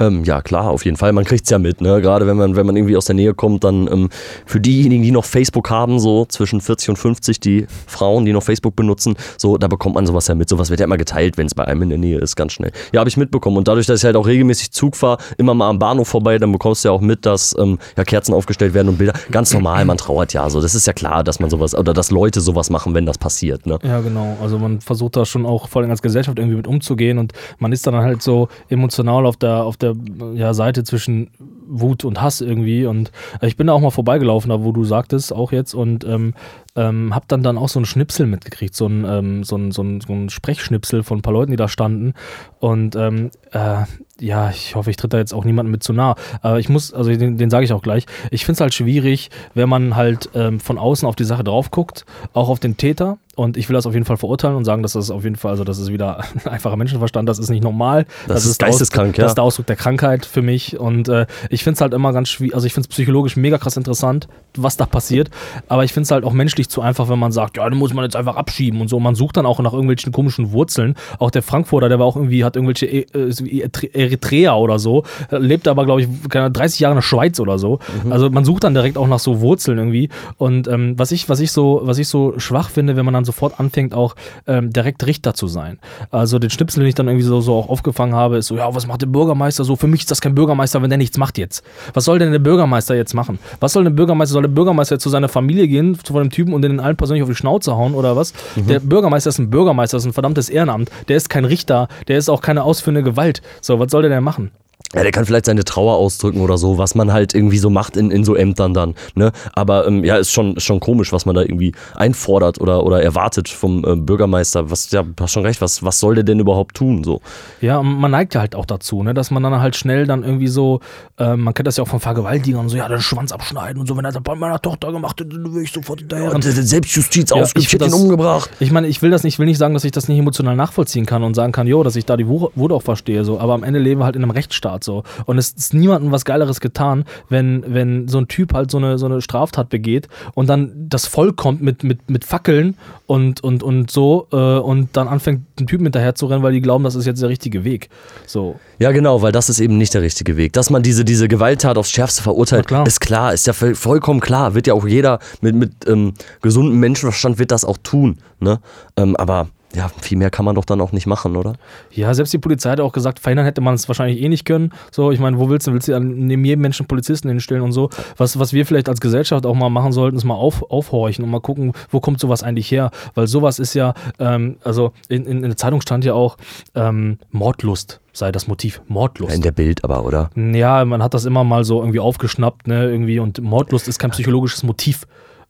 Ähm, ja, klar, auf jeden Fall. Man kriegt's ja mit, ne? Gerade wenn man, wenn man irgendwie aus der Nähe kommt, dann ähm, für diejenigen, die noch Facebook haben, so zwischen 40 und 50, die Frauen, die noch Facebook benutzen, so, da bekommt man sowas ja mit. Sowas wird ja immer geteilt, wenn es bei einem in der Nähe ist, ganz schnell. Ja, habe ich mitbekommen. Und dadurch, dass ich halt auch regelmäßig Zug fahre, immer mal am Bahnhof vorbei, dann bekommst du ja auch mit, dass ähm, ja, Kerzen aufgestellt werden und Bilder. Ganz normal, man trauert ja. So, das ist ja klar, dass man sowas, oder dass Leute sowas machen, wenn das passiert, ne? Ja, genau. Also man versucht da schon auch vor allem als Gesellschaft irgendwie mit umzugehen und man ist dann halt so emotional auf der, auf der ja, Seite zwischen Wut und Hass irgendwie. Und äh, ich bin da auch mal vorbeigelaufen, da wo du sagtest, auch jetzt, und ähm, ähm, hab dann dann auch so ein Schnipsel mitgekriegt, so ein, ähm, so ein, so ein, so ein Sprechschnipsel von ein paar Leuten, die da standen. Und ähm, äh, ja, ich hoffe, ich tritt da jetzt auch niemandem mit zu nah. Aber ich muss, also den, den sage ich auch gleich, ich finde es halt schwierig, wenn man halt ähm, von außen auf die Sache drauf guckt, auch auf den Täter. Und ich will das auf jeden Fall verurteilen und sagen, dass das auf jeden Fall, also das ist wieder ein einfacher Menschenverstand, das ist nicht normal. Das ist der Aus- geisteskrank, ja. Das ist der Ausdruck der Krankheit für mich. Und äh, ich finde es halt immer ganz schwierig, also ich finde es psychologisch mega krass interessant, was da passiert. Aber ich finde es halt auch menschlich zu einfach, wenn man sagt, ja, dann muss man jetzt einfach abschieben und so. Man sucht dann auch nach irgendwelchen komischen Wurzeln. Auch der Frankfurter, der war auch irgendwie, hat irgendwelche E- so Eritrea oder so, lebt aber, glaube ich, keine Ahnung, 30 Jahre in der Schweiz oder so. Also man sucht dann direkt auch nach so Wurzeln irgendwie. Und ähm, was ich, was ich so, was ich so schwach finde, wenn man dann sofort anfängt, auch ähm, direkt Richter zu sein. Also den Schnipsel, den ich dann irgendwie so, so auch aufgefangen habe, ist so, ja, was macht der Bürgermeister so? Für mich ist das kein Bürgermeister, wenn der nichts macht jetzt. Was soll denn der Bürgermeister jetzt machen? Was soll der Bürgermeister? Soll der Bürgermeister jetzt zu seiner Familie gehen, zu dem Typen und den allen persönlich auf die Schnauze hauen oder was? Der Bürgermeister ist ein Bürgermeister, das ist ein verdammtes Ehrenamt. Der ist kein Richter, der ist auch keine ausführende Gewalt. So, was soll der denn machen? Ja, der kann vielleicht seine Trauer ausdrücken oder so, was man halt irgendwie so macht in, in so Ämtern dann. Ne? Aber ähm, ja, ist schon, ist schon komisch, was man da irgendwie einfordert oder, oder erwartet vom äh, Bürgermeister. Was, ja, du hast schon recht, was, was soll der denn überhaupt tun? So. Ja, man neigt ja halt auch dazu, ne, dass man dann halt schnell dann irgendwie so, ähm, man kennt das ja auch von Vergewaltigern so, ja, den Schwanz abschneiden und so, wenn er das bei meiner Tochter gemacht hätte, dann würde ich sofort hinterher. Und der Selbstjustiz Ja, ausgeübt, ich hätte ihn umgebracht. Ich meine, ich will das nicht, ich will nicht sagen, dass ich das nicht emotional nachvollziehen kann und sagen kann, jo, dass ich da die Wut auch verstehe, so, aber am Ende leben wir halt in einem Rechtsstaat so. Und es ist niemandem was Geileres getan, wenn, wenn so ein Typ halt so eine, so eine Straftat begeht und dann das Volk kommt mit, mit, mit Fackeln und, und, und so äh, und dann anfängt, den Typen hinterher zu rennen, weil die glauben, das ist jetzt der richtige Weg. So. Ja, genau, weil das ist eben nicht der richtige Weg. Dass man diese, diese Gewalttat aufs Schärfste verurteilt, klar. ist klar, ist ja voll- vollkommen klar. Wird ja auch jeder mit, mit ähm, gesundem Menschenverstand wird das auch tun. Ne? Ähm, aber ja, viel mehr kann man doch dann auch nicht machen, oder? Ja, selbst die Polizei hat auch gesagt, verhindern hätte man es wahrscheinlich eh nicht können. So, ich meine, wo willst du, willst du neben jedem Menschen Polizisten hinstellen und so. Was, was wir vielleicht als Gesellschaft auch mal machen sollten, ist mal auf, aufhorchen und mal gucken, wo kommt sowas eigentlich her. Weil sowas ist ja, ähm, also in, in, in der Zeitung stand ja auch, ähm, Mordlust sei das Motiv. Mordlust. In der Bild aber, oder? Ja, man hat das immer mal so irgendwie aufgeschnappt, ne, irgendwie und Mordlust ist kein psychologisches Motiv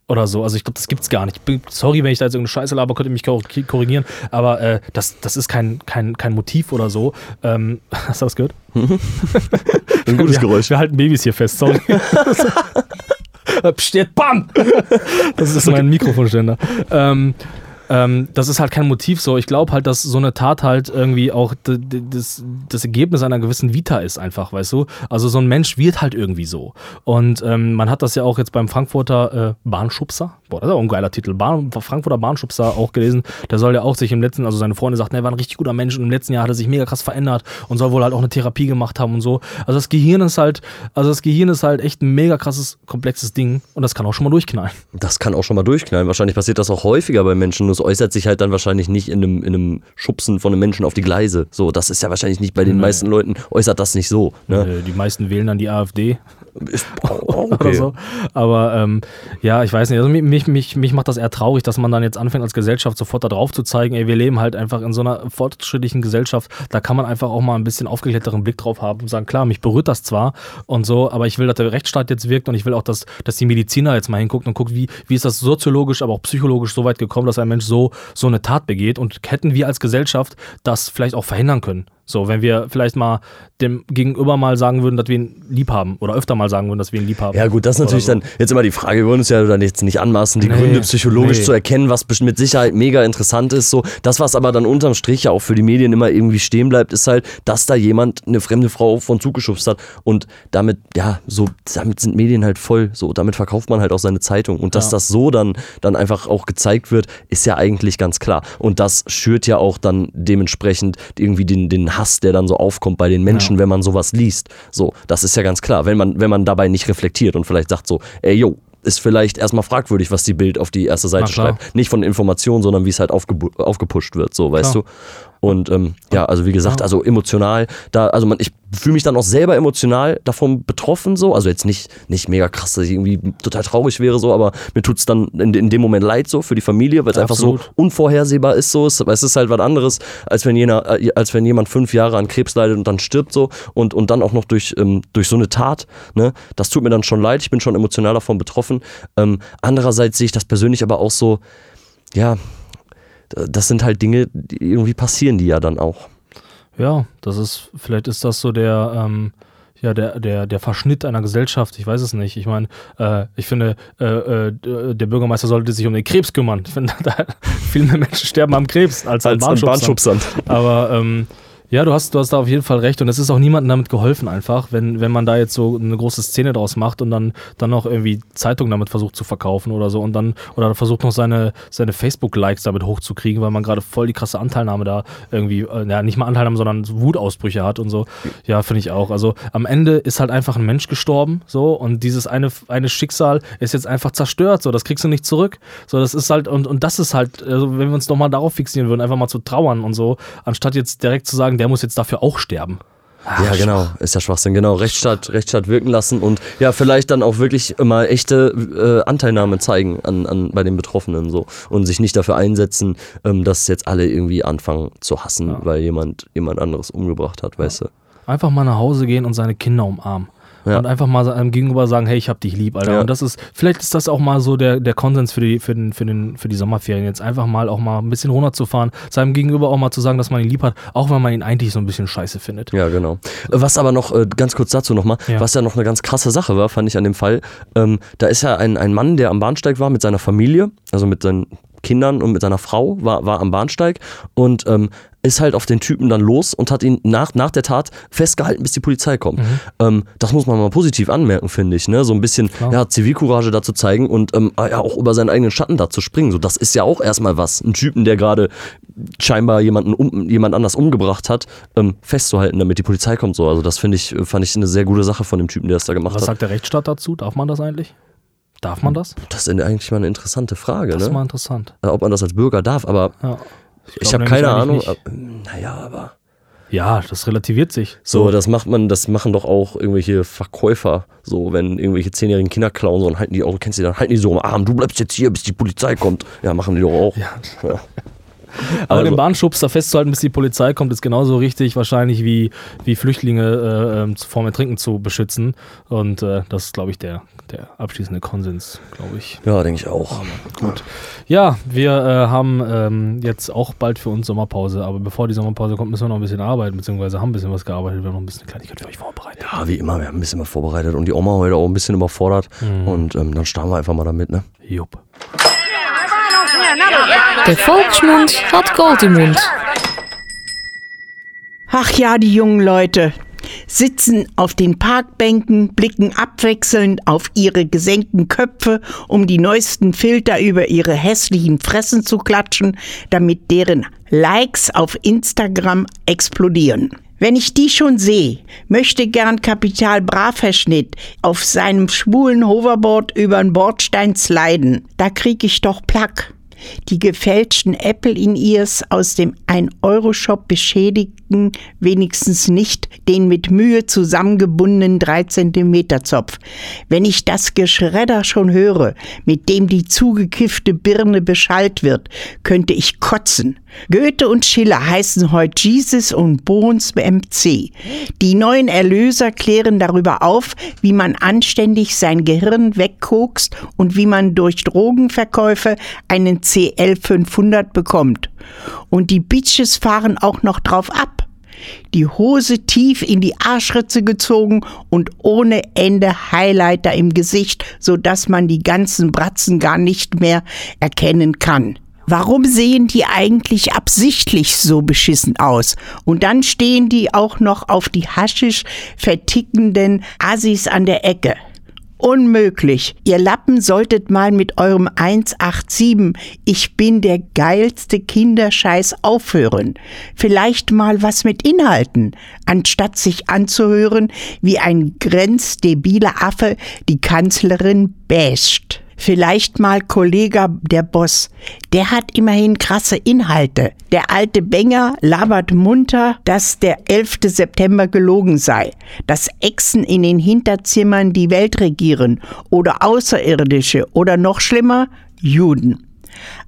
oder so. Also ich glaube, das gibt's gar nicht. Sorry, wenn ich da jetzt irgendeine Scheiße laber, könnt ihr mich kor- korrigieren, aber äh, das, das ist kein, kein, kein Motiv oder so. Ähm, hast du das gehört? Ein gutes wir, Geräusch. Wir halten Babys hier fest, sorry. Jetzt, bam! Das ist mein Mikrofonständer. Ähm, ähm, das ist halt kein Motiv so. Ich glaube halt, dass so eine Tat halt irgendwie auch das, das Ergebnis einer gewissen Vita ist, einfach, weißt du? Also so ein Mensch wird halt irgendwie so. Und ähm, man hat das ja auch jetzt beim Frankfurter äh, Bahnschubser, boah, das ist auch ein geiler Titel, Bahn, Frankfurter Bahnschubser auch gelesen. Der soll ja auch sich im letzten, also seine Freunde sagten, er war ein richtig guter Mensch und im letzten Jahr hat er sich mega krass verändert und soll wohl halt auch eine Therapie gemacht haben und so. Also das Gehirn ist halt, also das Gehirn ist halt echt ein mega krasses, komplexes Ding und das kann auch schon mal durchknallen. Das kann auch schon mal durchknallen. Wahrscheinlich passiert das auch häufiger bei Menschen. Nur es äußert sich halt dann wahrscheinlich nicht in einem, in einem Schubsen von einem Menschen auf die Gleise. So, das ist ja wahrscheinlich nicht bei den meisten Leuten, äußert das nicht so. Ne? Äh, Die meisten wählen dann die AfD. Ist, oh, oder okay. so. Aber ähm, ja, ich weiß nicht. Also mich, mich, mich macht das eher traurig, dass man dann jetzt anfängt als Gesellschaft sofort da drauf zu zeigen, ey, wir leben halt einfach in so einer fortschrittlichen Gesellschaft. Da kann man einfach auch mal ein bisschen aufgeklärteren Blick drauf haben und sagen, klar, mich berührt das zwar und so, aber ich will, dass der Rechtsstaat jetzt wirkt und ich will auch, dass, dass die Mediziner jetzt mal hinguckt und guckt, wie, wie ist das soziologisch, aber auch psychologisch so weit gekommen, dass ein Mensch so, so eine Tat begeht und hätten wir als Gesellschaft das vielleicht auch verhindern können. So, wenn wir vielleicht mal dem Gegenüber mal sagen würden, dass wir ihn lieb haben oder öfter mal sagen würden, dass wir ihn lieb haben. Ja gut, das ist natürlich so. dann jetzt immer die Frage, wir wollen uns ja dann jetzt nicht anmaßen, die Nee, Gründe psychologisch nee. zu erkennen, was mit Sicherheit mega interessant ist. So, das, was aber dann unterm Strich ja auch für die Medien immer irgendwie stehen bleibt, ist halt, dass da jemand eine fremde Frau von Zug geschubst hat und damit, ja, so, damit sind Medien halt voll, so, damit verkauft man halt auch seine Zeitung. Und dass Ja. das so dann, dann einfach auch gezeigt wird, ist ja eigentlich ganz klar. Und das schürt ja auch dann dementsprechend irgendwie den, den Hass, der dann so aufkommt bei den Menschen, Ja. wenn man sowas liest. So, das ist ja ganz klar. Wenn man, wenn man dabei nicht reflektiert und vielleicht sagt so, ey, yo, ist vielleicht erstmal fragwürdig, was die Bild auf die erste Seite schreibt. Nicht von Informationen, sondern wie es halt aufgepusht wird, so, weißt Klar. du? Und ähm, ja, also wie gesagt, also emotional, da, also man, ich fühle mich dann auch selber emotional davon betroffen, so. Also jetzt nicht, nicht mega krass, dass ich irgendwie total traurig wäre, so, aber mir tut's dann in, in dem Moment leid, so für die Familie, weil es einfach so unvorhersehbar ist, so. Es, es ist halt was anderes, als wenn, jener, äh, als wenn jemand fünf Jahre an Krebs leidet und dann stirbt, so. Und, und dann auch noch durch, ähm, durch so eine Tat, ne? Das tut mir dann schon leid, ich bin schon emotional davon betroffen. Ähm, andererseits sehe ich das persönlich aber auch so, ja, das sind halt Dinge, die irgendwie passieren die ja dann auch. Ja, das ist, vielleicht ist das so der, ähm, ja, der, der, der Verschnitt einer Gesellschaft, ich weiß es nicht. Ich meine, äh, ich finde, äh, äh, der Bürgermeister sollte sich um den Krebs kümmern. Ich finde, da viel mehr Menschen sterben am Krebs als, Als an an Bahnschubsern. Bahnschubsern. Aber ähm, ja, du hast, du hast da auf jeden Fall recht und es ist auch niemandem damit geholfen einfach, wenn, wenn man da jetzt so eine große Szene draus macht und dann, dann noch irgendwie Zeitungen damit versucht zu verkaufen oder so und dann oder versucht noch seine, seine Facebook-Likes damit hochzukriegen, weil man gerade voll die krasse Anteilnahme da irgendwie, äh, ja, nicht mal Anteilnahme, sondern Wutausbrüche hat und so. Ja, finde ich auch. Also am Ende ist halt einfach ein Mensch gestorben, so und dieses eine, eine Schicksal ist jetzt einfach zerstört, so, das kriegst du nicht zurück. So, das ist halt, und, und das ist halt, also wenn wir uns nochmal darauf fixieren würden, einfach mal zu trauern und so, anstatt jetzt direkt zu sagen, der muss jetzt dafür auch sterben. Ja, genau, ist ja Schwachsinn, genau. Rechtsstaat, Rechtsstaat wirken lassen und ja, vielleicht dann auch wirklich mal echte äh, Anteilnahme zeigen an, an, bei den Betroffenen so und sich nicht dafür einsetzen, ähm, dass jetzt alle irgendwie anfangen zu hassen, weil jemand jemand anderes umgebracht hat, weißt du. Einfach mal nach Hause gehen und seine Kinder umarmen. Ja. Und einfach mal seinem Gegenüber sagen, hey, ich hab dich lieb, Alter. Ja. Und das ist, vielleicht ist das auch mal so der, der Konsens für die, für, den, für, den, für die Sommerferien. Jetzt einfach mal auch mal ein bisschen runterzufahren, seinem Gegenüber auch mal zu sagen, dass man ihn lieb hat, auch wenn man ihn eigentlich so ein bisschen scheiße findet. Ja, genau. Was aber noch, äh, ganz kurz dazu nochmal, Ja. was ja noch eine ganz krasse Sache war, fand ich an dem Fall, ähm, da ist ja ein, ein Mann, der am Bahnsteig war mit seiner Familie, also mit seinen Kindern und mit seiner Frau, war, war am Bahnsteig und ähm, ist halt auf den Typen dann los und hat ihn nach, nach der Tat festgehalten, bis die Polizei kommt. Ähm, das muss man mal positiv anmerken, finde ich. Ne? So ein bisschen Klar. ja, Zivilcourage da zu zeigen und ähm, ja, auch über seinen eigenen Schatten da zu springen. So, das ist ja auch erstmal was. Ein Typen, der gerade scheinbar jemanden um, jemand anders umgebracht hat, ähm, festzuhalten, damit die Polizei kommt. So. Also das finde ich, fand ich eine sehr gute Sache von dem Typen, der es da gemacht Was hat. sagt der Rechtsstaat dazu? Darf man das eigentlich? Darf man das? Das ist eigentlich mal eine interessante Frage, Das ist ne? mal interessant. Äh, ob man das als Bürger darf, aber Ja. Ich, glaub habe keine Ahnung. nicht. aber- Naja, aber. Ja, das relativiert sich. So, das macht man, das machen doch auch irgendwelche Verkäufer. So, wenn irgendwelche zehnjährigen Kinder klauen, so, dann halten die auch, kennst du dann halten die so am Arm, du bleibst jetzt hier, bis die Polizei kommt. Ja, machen die doch auch. Ja. Ja. Aber Also- den Bahnschubs da festzuhalten, bis die Polizei kommt, ist genauso richtig wahrscheinlich wie, wie Flüchtlinge äh, ähm, vor dem Ertrinken zu beschützen. Und äh, das ist, glaube ich, der, der abschließende Konsens, glaube ich. Ja, denke ich auch. Gut. Ja, wir äh, haben ähm, jetzt auch bald für uns Sommerpause, aber bevor die Sommerpause kommt, müssen wir noch ein bisschen arbeiten, beziehungsweise haben ein bisschen was gearbeitet. Wir haben noch ein bisschen eine Kleinigkeit für euch vorbereitet. Ja, wie immer, wir haben ein bisschen was vorbereitet und die Oma heute auch ein bisschen überfordert. Und ähm, dann starten wir einfach mal damit, ne? Jupp. Der Volksmund hat Gold im Mund. Ach ja, die jungen Leute sitzen auf den Parkbänken, blicken abwechselnd auf ihre gesenkten Köpfe, um die neuesten Filter über ihre hässlichen Fressen zu klatschen, damit deren Likes auf Instagram explodieren. Wenn ich die schon sehe, möchte gern Kapital Bravverschnitt auf seinem schwulen Hoverboard übern Bordstein sliden. Da krieg ich doch Plack. Die gefälschten Apple-In-Ears aus dem 1-Euro-Shop beschädigten wenigstens nicht den mit Mühe zusammengebundenen 3 cm Zopf. Wenn ich das Geschredder schon höre, mit dem die zugekiffte Birne beschallt wird, könnte ich kotzen. Goethe und Schiller heißen heute Jesus und Bohns MC. Die neuen Erlöser klären darüber auf, wie man anständig sein Gehirn wegkokst und wie man durch Drogenverkäufe einen CL500 bekommt. Und die Bitches fahren auch noch drauf ab. Die Hose tief in die Arschritze gezogen und ohne Ende Highlighter im Gesicht, so dass man die ganzen Bratzen gar nicht mehr erkennen kann. Warum sehen die eigentlich absichtlich so beschissen aus? Und dann stehen die auch noch auf die haschisch vertickenden Assis an der Ecke. Unmöglich. Ihr Lappen solltet mal mit eurem 187 Ich bin der geilste Kinderscheiß aufhören. Vielleicht mal was mit Inhalten, anstatt sich anzuhören, wie ein grenzdebiler Affe die Kanzlerin basht. Vielleicht mal Kollege der Boss. Der hat immerhin krasse Inhalte. Der alte Benger labert munter, dass der 11. September gelogen sei. Dass Echsen in den Hinterzimmern die Welt regieren. Oder Außerirdische. Oder noch schlimmer, Juden.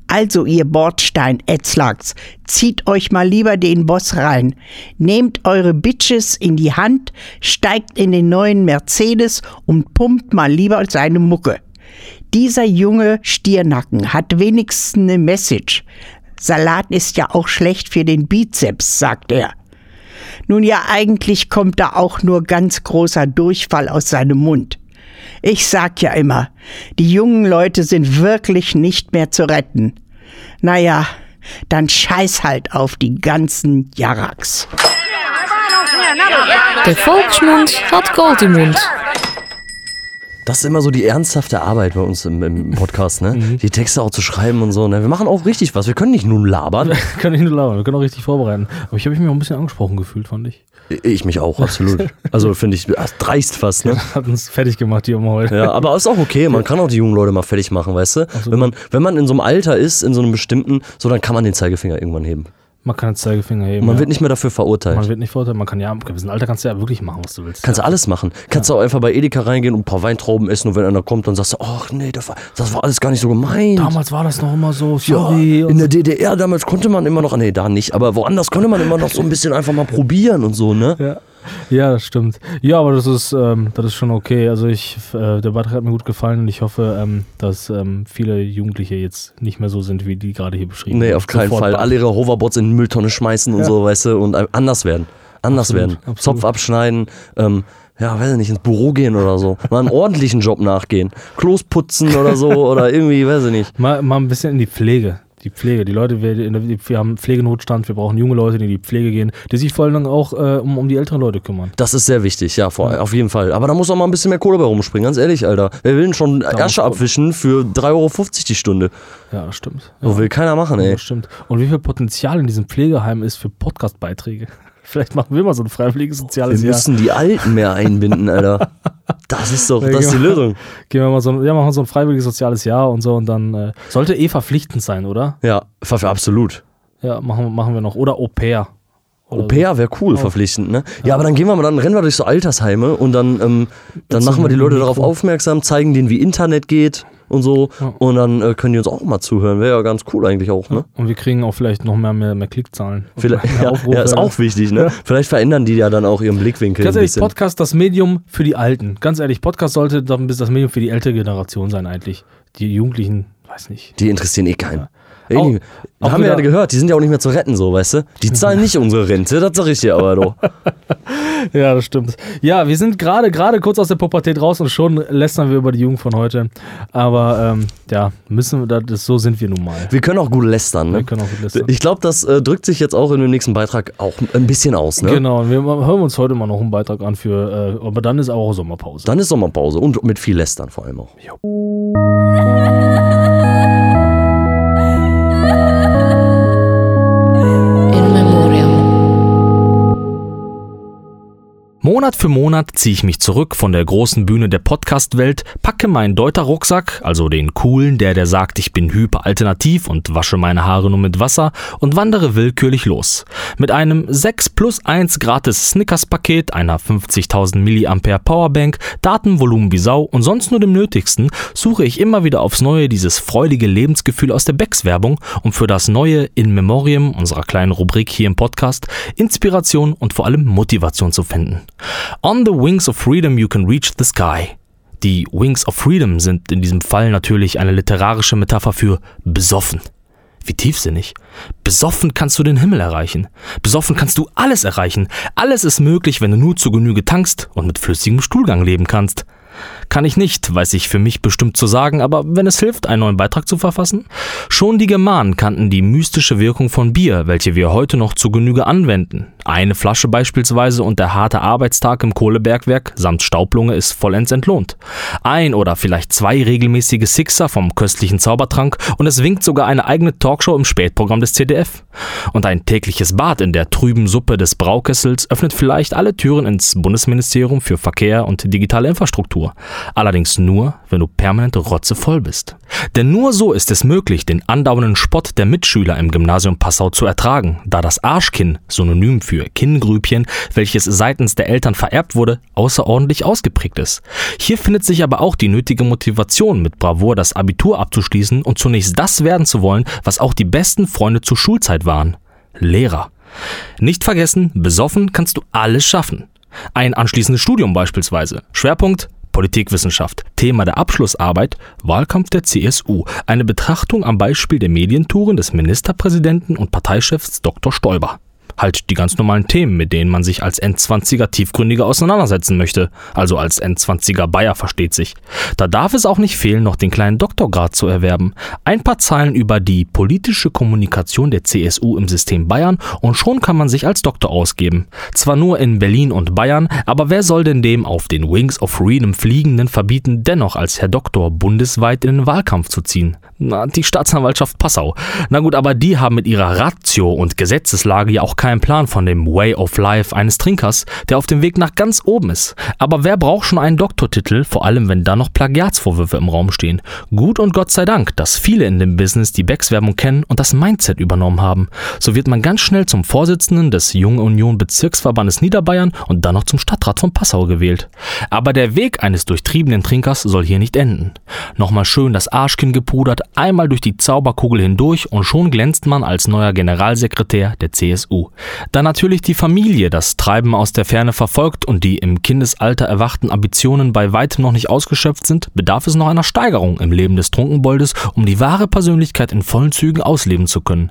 Also, ihr Bordstein-Ätzlachs, zieht euch mal lieber den Boss rein. Nehmt eure Bitches in die Hand, steigt in den neuen Mercedes und pumpt mal lieber seine Mucke. Dieser junge Stiernacken hat wenigstens eine Message. Salat ist ja auch schlecht für den Bizeps, sagt er. Nun ja, eigentlich kommt da auch nur ganz großer Durchfall aus seinem Mund. Ich sag ja immer, die jungen Leute sind wirklich nicht mehr zu retten. Naja, dann scheiß halt auf die ganzen Jaraks. Der Volksmund hat Gold im Mund. Das ist immer so die ernsthafte Arbeit bei uns im, im Podcast, ne? Mhm. Die Texte auch zu schreiben und so. Ne? Wir machen auch richtig was. Wir können nicht nur labern. Kann ich nur labern, wir können auch richtig vorbereiten. Aber ich habe mich auch ein bisschen angesprochen gefühlt, fand ich. Ich mich auch, absolut. Also finde ich dreist fast, ne? Hat uns fertig gemacht, die Oma heute. Ja, aber ist auch okay. Man kann auch die jungen Leute mal fertig machen, weißt du? so. Wenn man, wenn man in so einem Alter ist, in so einem bestimmten, so dann kann man den Zeigefinger irgendwann heben. Man kann den Zeigefinger heben. Man ja. wird nicht mehr dafür verurteilt. man wird nicht verurteilt, man kann ja, im gewissen Alter kannst du ja wirklich machen, was du willst. Kannst du alles machen. Kannst du auch einfach bei Edeka reingehen und ein paar Weintrauben essen und wenn einer kommt, dann sagst du, ach nee, das war, das war alles gar nicht so gemeint. Damals war das noch immer so, ja, sorry. in der DDR damals konnte man immer noch, nee, da nicht, aber woanders konnte man immer noch so ein bisschen einfach mal probieren und so, ne? Ja. Ja, das stimmt. Ja, aber das ist, ähm, das ist schon okay. Also ich, äh, der Beitrag hat mir gut gefallen und ich hoffe, ähm, dass ähm, viele Jugendliche jetzt nicht mehr so sind, wie die gerade hier beschrieben Nee, auf keinen Sofort Fall. Alle ihre Hoverboards in die Mülltonne schmeißen und Ja. so, weißt du, und anders werden. Anders Absolut, werden. absolut. Zopf abschneiden, ähm, ja, weiß ich nicht, ins Büro gehen oder so. Mal einen ordentlichen Job nachgehen. Klos putzen oder so oder irgendwie, weiß ich nicht. Mal, mal ein bisschen in die Pflege. Die Pflege. Die Leute, wir, wir haben Pflegenotstand, wir brauchen junge Leute, die in die Pflege gehen, die sich vor allem auch äh, um, um die älteren Leute kümmern. Das ist sehr wichtig, ja, vor, auf jeden Fall. Aber da muss auch mal ein bisschen mehr Kohle bei rumspringen, ganz ehrlich, Alter. Wer will denn schon Asche muss- abwischen für 3,50 Euro die Stunde? Ja, das stimmt. So will keiner machen, Ja, ey. das stimmt. Und wie viel Potenzial in diesem Pflegeheim ist für Podcast-Beiträge? Vielleicht machen wir mal so ein freiwilliges soziales Wir Jahr. müssen die Alten mehr einbinden, Alter. Das ist doch, Ja, das ist die genau. Lösung. Gehen wir mal so, ein- ja, machen so ein freiwilliges soziales Jahr und so und dann äh, sollte eh verpflichtend sein, oder? Ja, absolut. Ja, machen, machen wir noch. Oder Au pair. Au pair wäre cool, verpflichtend, ne? Ja, aber dann gehen wir mal, dann rennen wir durch so Altersheime und dann, ähm, dann machen wir die Leute darauf aufmerksam, zeigen denen, wie Internet geht und so. Und dann äh, können die uns auch mal zuhören. Wäre ja ganz cool eigentlich auch, ne? Und wir kriegen auch vielleicht noch mehr, mehr, mehr Klickzahlen. Vielleicht, mehr ja, Aufrufe. ja, ist auch wichtig, ne? Vielleicht verändern die ja dann auch ihren Blickwinkel Ganz ehrlich. Podcast das Medium für die Alten. Ganz ehrlich, Podcast sollte doch ein bisschen das Medium für die ältere Generation sein eigentlich. Die Jugendlichen, weiß nicht. Die interessieren eh keinen. Ey, Auch- auch haben wir ja gehört, die sind ja auch nicht mehr zu retten, so, weißt du? Die zahlen nicht unsere Rente, das sag ich dir aber doch. Ja, das stimmt. Ja, wir sind gerade gerade kurz aus der Pubertät raus und schon lästern wir über die Jugend von heute. Aber ähm, ja, müssen wir, das, so sind wir nun mal. Wir können auch gut lästern, Wir ne? können auch gut lästern. Ich glaube, das äh, drückt sich jetzt auch in dem nächsten Beitrag auch ein bisschen aus, ne? Genau, und wir hören uns heute mal noch einen Beitrag an für, äh, aber dann ist auch Sommerpause. Dann ist Sommerpause und mit viel Lästern vor allem auch. In Monat für Monat ziehe ich mich zurück von der großen Bühne der Podcast-Welt, packe meinen Deuter-Rucksack, also den coolen, der der sagt, ich bin hyperalternativ und wasche meine Haare nur mit Wasser und wandere willkürlich los. Mit einem 6 plus 1 gratis Snickers-Paket, einer 50.000 mAh Powerbank, Datenvolumen wie Sau und sonst nur dem Nötigsten, suche ich immer wieder aufs Neue dieses freudige Lebensgefühl aus der Becks-Werbung, um für das neue In Memoriam, unserer kleinen Rubrik hier im Podcast, Inspiration und vor allem Motivation zu finden. On the wings of freedom you can reach the sky. Die Wings of Freedom sind in diesem Fall natürlich eine literarische Metapher für besoffen. Wie tiefsinnig. Besoffen kannst du den Himmel erreichen. Besoffen kannst du alles erreichen. Alles ist möglich, wenn du nur zu Genüge tankst und mit flüssigem Stuhlgang leben kannst. Kann ich nicht, weiß ich für mich bestimmt zu sagen, aber wenn es hilft, einen neuen Beitrag zu verfassen? Schon die Germanen kannten die mystische Wirkung von Bier, welche wir heute noch zu Genüge anwenden. Eine Flasche beispielsweise und der harte Arbeitstag im Kohlebergwerk samt Staublunge ist vollends entlohnt. Ein oder vielleicht zwei regelmäßige Sixer vom köstlichen Zaubertrank und es winkt sogar eine eigene Talkshow im Spätprogramm des CDF. Und ein tägliches Bad in der trüben Suppe des Braukessels öffnet vielleicht alle Türen ins Bundesministerium für Verkehr und digitale Infrastruktur. Allerdings nur, wenn du permanent rotzevoll bist. Denn nur so ist es möglich, den andauernden Spott der Mitschüler im Gymnasium Passau zu ertragen, da das Arschkinn, synonym für Kinngrübchen, welches seitens der Eltern vererbt wurde, außerordentlich ausgeprägt ist. Hier findet sich aber auch die nötige Motivation, mit Bravour das Abitur abzuschließen und zunächst das werden zu wollen, was auch die besten Freunde zur Schulzeit waren. Lehrer. Nicht vergessen, besoffen kannst du alles schaffen. Ein anschließendes Studium beispielsweise. Schwerpunkt Politikwissenschaft. Thema der Abschlussarbeit Wahlkampf der CSU. Eine Betrachtung am Beispiel der Medientouren des Ministerpräsidenten und Parteichefs Dr. Stoiber. Halt die ganz normalen Themen, mit denen man sich als N20er tiefgründiger auseinandersetzen möchte. Also als N20er Bayer versteht sich. Da darf es auch nicht fehlen, noch den kleinen Doktorgrad zu erwerben. Ein paar Zeilen über die politische Kommunikation der CSU im System Bayern und schon kann man sich als Doktor ausgeben. Zwar nur in Berlin und Bayern, aber wer soll denn dem auf den Wings of Freedom Fliegenden verbieten, dennoch als Herr Doktor bundesweit in den Wahlkampf zu ziehen? Na, die Staatsanwaltschaft Passau. Na gut, aber die haben mit ihrer Ratio und Gesetzeslage ja auch keinen Plan von dem Way of Life eines Trinkers, der auf dem Weg nach ganz oben ist. Aber wer braucht schon einen Doktortitel, vor allem wenn da noch Plagiatsvorwürfe im Raum stehen? Gut und Gott sei Dank, dass viele in dem Business die Becks-Werbung kennen und das Mindset übernommen haben. So wird man ganz schnell zum Vorsitzenden des Jungen Union Bezirksverbandes Niederbayern und dann noch zum Stadtrat von Passau gewählt. Aber der Weg eines durchtriebenen Trinkers soll hier nicht enden. Nochmal schön das Arschkinn gepudert, einmal durch die Zauberkugel hindurch und schon glänzt man als neuer Generalsekretär der CSU. Dann natürlich die Familie, das Treiben aus der Ferne verfolgt und die im Kindesalter erwachten Ambitionen bei weitem noch nicht ausgeschöpft sind, bedarf es noch einer Steigerung im Leben des Trunkenboldes, um die wahre Persönlichkeit in vollen Zügen ausleben zu können.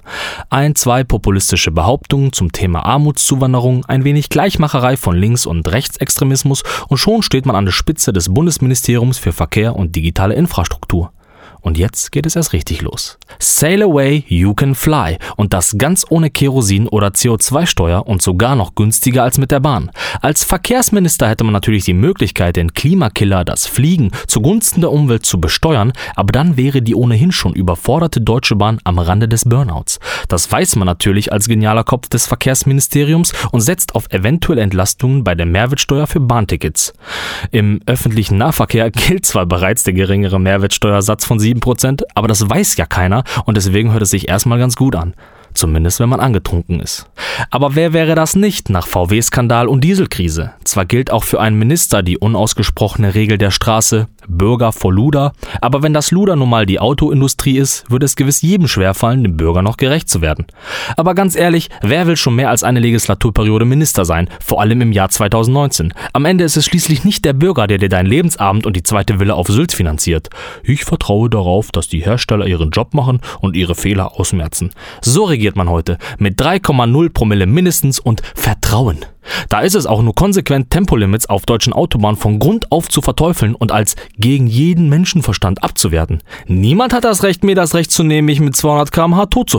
Ein, zwei populistische Behauptungen zum Thema Armutszuwanderung, ein wenig Gleichmacherei von Links- und Rechtsextremismus und schon steht man an der Spitze des Bundesministeriums für Verkehr und digitale Infrastruktur. Und jetzt geht es erst richtig los. Sail away, you can fly. Und das ganz ohne Kerosin oder CO2-Steuer und sogar noch günstiger als mit der Bahn. Als Verkehrsminister hätte man natürlich die Möglichkeit, den Klimakiller, das Fliegen, zugunsten der Umwelt zu besteuern, aber dann wäre die ohnehin schon überforderte Deutsche Bahn am Rande des Burnouts. Das weiß man natürlich als genialer Kopf des Verkehrsministeriums und setzt auf eventuelle Entlastungen bei der Mehrwertsteuer für Bahntickets. Im öffentlichen Nahverkehr gilt zwar bereits der geringere Mehrwertsteuersatz von 7%, aber das weiß ja keiner und deswegen hört es sich erstmal ganz gut an. Zumindest wenn man angetrunken ist. Aber wer wäre das nicht nach VW-Skandal und Dieselkrise? Zwar gilt auch für einen Minister die unausgesprochene Regel der Straße, Bürger vor Luder, aber wenn das Luder nun mal die Autoindustrie ist, würde es gewiss jedem schwerfallen, dem Bürger noch gerecht zu werden. Aber ganz ehrlich, wer will schon mehr als eine Legislaturperiode Minister sein, vor allem im Jahr 2019? Am Ende ist es schließlich nicht der Bürger, der dir deinen Lebensabend und die zweite Villa auf Sylt finanziert. Ich vertraue darauf, dass die Hersteller ihren Job machen und ihre Fehler ausmerzen. So regiert man heute mit 3,0 Promille mindestens und Vertrauen. Da ist es auch nur konsequent, Tempolimits auf deutschen Autobahnen von Grund auf zu verteufeln und als gegen jeden Menschenverstand abzuwerten. Niemand hat das Recht, mir das Recht zu nehmen, mich mit 200 km/h tot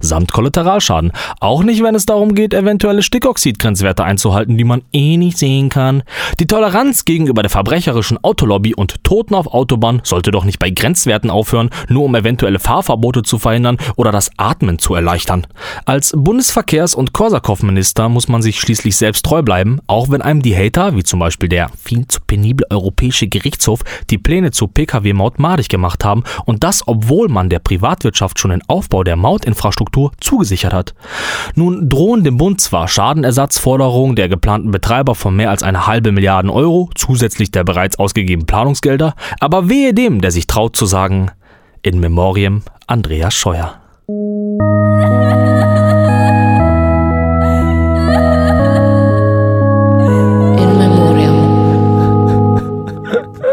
samt Kollateralschaden. Auch nicht, wenn es darum geht, eventuelle Stickoxidgrenzwerte einzuhalten, die man eh nicht sehen kann. Die Toleranz gegenüber der verbrecherischen Autolobby und Toten auf Autobahn sollte doch nicht bei Grenzwerten aufhören, nur um eventuelle Fahrverbote zu verhindern oder das Atmen zu erleichtern. Als Bundesverkehrs- und Korsakow-Minister muss man sich schließlich selbst treu bleiben, auch wenn einem die Hater, wie zum Beispiel der viel zu penible Europäische Gerichtshof, die Pläne zur Pkw-Maut madig gemacht haben und das, obwohl man der Privatwirtschaft schon den Aufbau der Mautinfrastruktur zugesichert hat. Nun drohen dem Bund zwar Schadenersatzforderungen der geplanten Betreiber von mehr als eine halbe Milliarden Euro, zusätzlich der bereits ausgegebenen Planungsgelder, aber wehe dem, der sich traut zu sagen, in Memoriam Andreas Scheuer.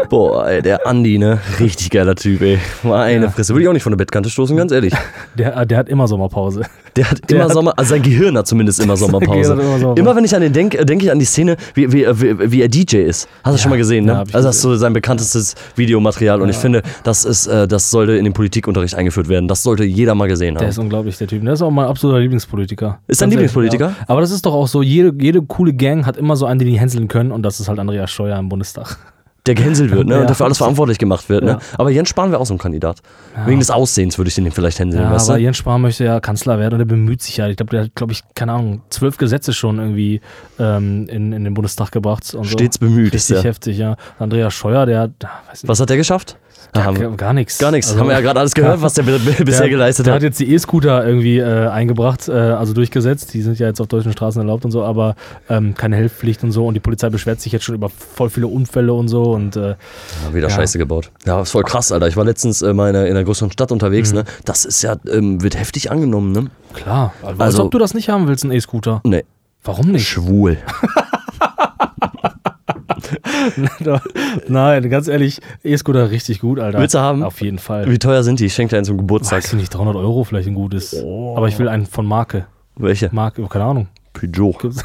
Boah, ey, der Andi, ne? Richtig geiler Typ, ey. Meine Fresse. Würde ich auch nicht von der Bettkante stoßen, ganz ehrlich. Der, der hat immer Sommerpause. Der hat Der immer hat- Sommer, also sein Gehirn hat zumindest immer Sommerpause. Immer Sommerpause. Immer wenn ich an den denke, denke ich an die Szene, wie, wie, wie, wie er DJ ist. Hast du schon mal gesehen, ne? ja, also das ist so sein bekanntestes Videomaterial und ich finde, das ist, äh, das sollte in den Politikunterricht eingeführt werden. Das sollte jeder mal gesehen Der haben. ist unglaublich, der Typ. Der ist auch mein absoluter Lieblingspolitiker. Ist dein Lieblingspolitiker? Ja. Aber das ist doch auch so, jede, jede coole Gang hat immer so einen, den die hänseln können und das ist halt Andreas Scheuer im Bundestag. Der gehänselt wird, ne? Ja. Und dafür alles verantwortlich gemacht wird, ne? Ja. Aber Jens Spahn wäre auch so ein Kandidat. Wegen des Aussehens würde ich den vielleicht hänseln, Ja, weißt aber du? Jens Spahn möchte ja Kanzler werden und er bemüht sich ja. Ich glaube, der hat, glaube ich, keine Ahnung, zwölf Gesetze schon irgendwie ähm, in, in den Bundestag gebracht. Und Stets so. bemüht ist Richtig der. heftig, ja. Andreas Scheuer, der hat, weiß nicht, Was hat der geschafft? Haben- gar, nichts. Gar nichts. Also- haben wir ja gerade alles gehört, was der bisher geleistet der hat. hat jetzt die E-Scooter irgendwie äh, eingebracht, äh, also durchgesetzt. Die sind ja jetzt auf deutschen Straßen erlaubt und so, aber ähm, keine Helfpflicht und so. Und die Polizei beschwert sich jetzt schon über voll viele Unfälle und so. Und äh, Ja, wieder Ja. Scheiße gebaut. Ja, ist voll krass, Alter. Ich war letztens äh, mal in einer, in einer größeren Stadt unterwegs, Mhm. ne? Das ist ja, ähm, wird heftig angenommen, ne? klar, als Also- ob du das nicht haben willst, einen E-Scooter. Nee. Warum nicht? Schwul. Nein, ganz ehrlich, E-Scooter richtig gut, Alter. Willst du haben? Auf jeden Fall. Wie teuer sind die? Ich schenke dir einen zum Geburtstag. Weiß ich nicht, 300 Euro vielleicht ein gutes. Oh. Aber ich will einen von Marke. Welche? Marke, keine Ahnung. Peugeot. Gibt's,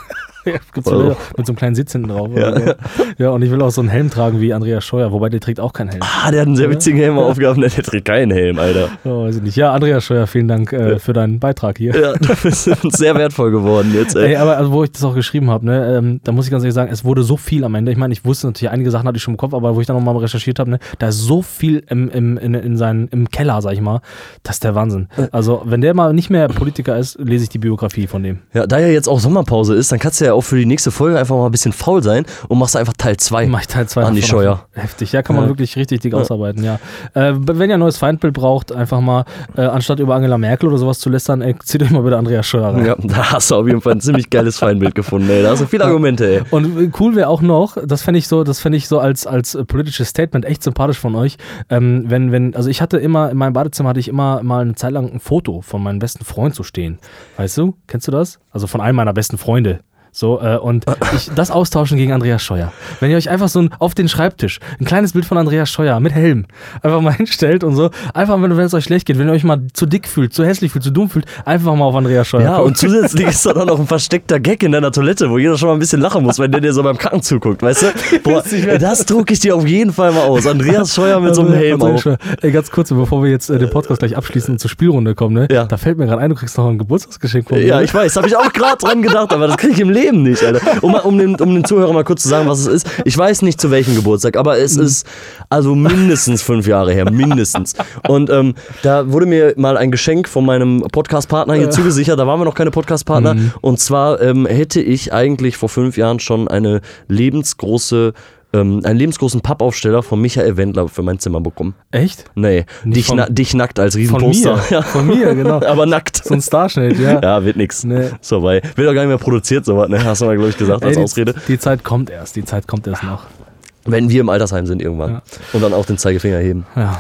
gibt's Euro. mit so einem kleinen Sitz hinten drauf. Ja. so. ja, und ich will auch so einen Helm tragen wie Andreas Scheuer, wobei der trägt auch keinen Helm. Ah, der hat einen sehr witzigen Helm aufgehabt. Der trägt keinen Helm, Alter. Oh, weiß ich nicht. Ja, Andreas Scheuer, vielen Dank äh, für deinen Beitrag hier. Ja, du bist sehr wertvoll geworden jetzt, ey. Ey, aber also, wo ich das auch geschrieben habe, ne, ähm, da muss ich ganz ehrlich sagen, es wurde so viel am Ende. Ich meine, ich wusste natürlich, einige Sachen hatte ich schon im Kopf, aber wo ich dann nochmal recherchiert habe, ne, da ist so viel im, im, in, in seinen, im Keller, sag ich mal. Das ist der Wahnsinn. Also, wenn der mal nicht mehr Politiker ist, lese ich die Biografie von dem. Ja, da ja jetzt auch Sommerpause ist, dann kannst du ja auch für die nächste Folge einfach mal ein bisschen faul sein und machst einfach Teil 2. Mach ich Teil 2 Andi Scheuer. Heftig, ja, kann man Ja. wirklich richtig dick ausarbeiten, ja. Äh, wenn ihr ein neues Feindbild braucht, einfach mal, äh, anstatt über Angela Merkel oder sowas zu lästern, ey, zieht euch mal bitte Andreas Scheuer rein. Ja, da hast du auf jeden Fall ein ziemlich geiles Feindbild gefunden, ey. Da hast du viele Argumente, ey. Und äh, cool wäre auch noch, das fände ich so, das fände ich so als, als äh, politisches Statement echt sympathisch von euch, ähm, wenn, wenn, also ich hatte immer, in meinem Badezimmer hatte ich immer mal eine Zeit lang ein Foto von meinem besten Freund zu stehen. Weißt du? Kennst du das? Also von einem meiner besten Freunde. So, äh, und ich, das austauschen gegen Andreas Scheuer. Wenn ihr euch einfach so ein, auf den Schreibtisch ein kleines Bild von Andreas Scheuer mit Helm einfach mal hinstellt und so, einfach, wenn, wenn es euch schlecht geht, wenn ihr euch mal zu dick fühlt, zu hässlich fühlt, zu dumm fühlt, einfach mal auf Andreas Scheuer. Ja, gucken. und zusätzlich ist da dann noch ein versteckter Gag in deiner Toilette, wo jeder schon mal ein bisschen lachen muss, wenn der dir so beim Kacken zuguckt, weißt du? Boah, das drucke ich dir auf jeden Fall mal aus. Andreas Scheuer mit so einem Helm auf. Ey, ganz kurz, bevor wir jetzt äh, den Podcast gleich abschließen und zur Spielrunde kommen, ne? Ja. Da fällt mir gerade ein, du kriegst noch ein Geburtstagsgeschenk von mir. Ja, ich weiß, habe ich auch gerade dran gedacht, aber das kriege ich im Leben nicht, Alter. Um, um, den, um den Zuhörer mal kurz zu sagen, was es ist. Ich weiß nicht zu welchem Geburtstag, aber es ist also mindestens fünf Jahre her, mindestens. Und ähm, da wurde mir mal ein Geschenk von meinem Podcast-Partner hier zugesichert. Da waren wir noch keine Podcast-Partner. Und zwar ähm, hätte ich eigentlich vor fünf Jahren schon eine lebensgroße ähm, einen lebensgroßen Pappaufsteller von Michael Wendler für mein Zimmer bekommen. Echt? Nee, dich, von- na, dich nackt als Von Riesenposter. mir. Ja. Von mir, genau. Aber nackt. So ein Starschnitt, ja. Ja, wird nix. Nee. So, weil wird doch gar nicht mehr produziert, sowas, ne? Hast du mal, glaube ich, gesagt als Ey, Ausrede. Die, die Zeit kommt erst, die Zeit kommt erst noch. Wenn wir im Altersheim sind irgendwann. Ja. Und dann auch den Zeigefinger heben. Ja.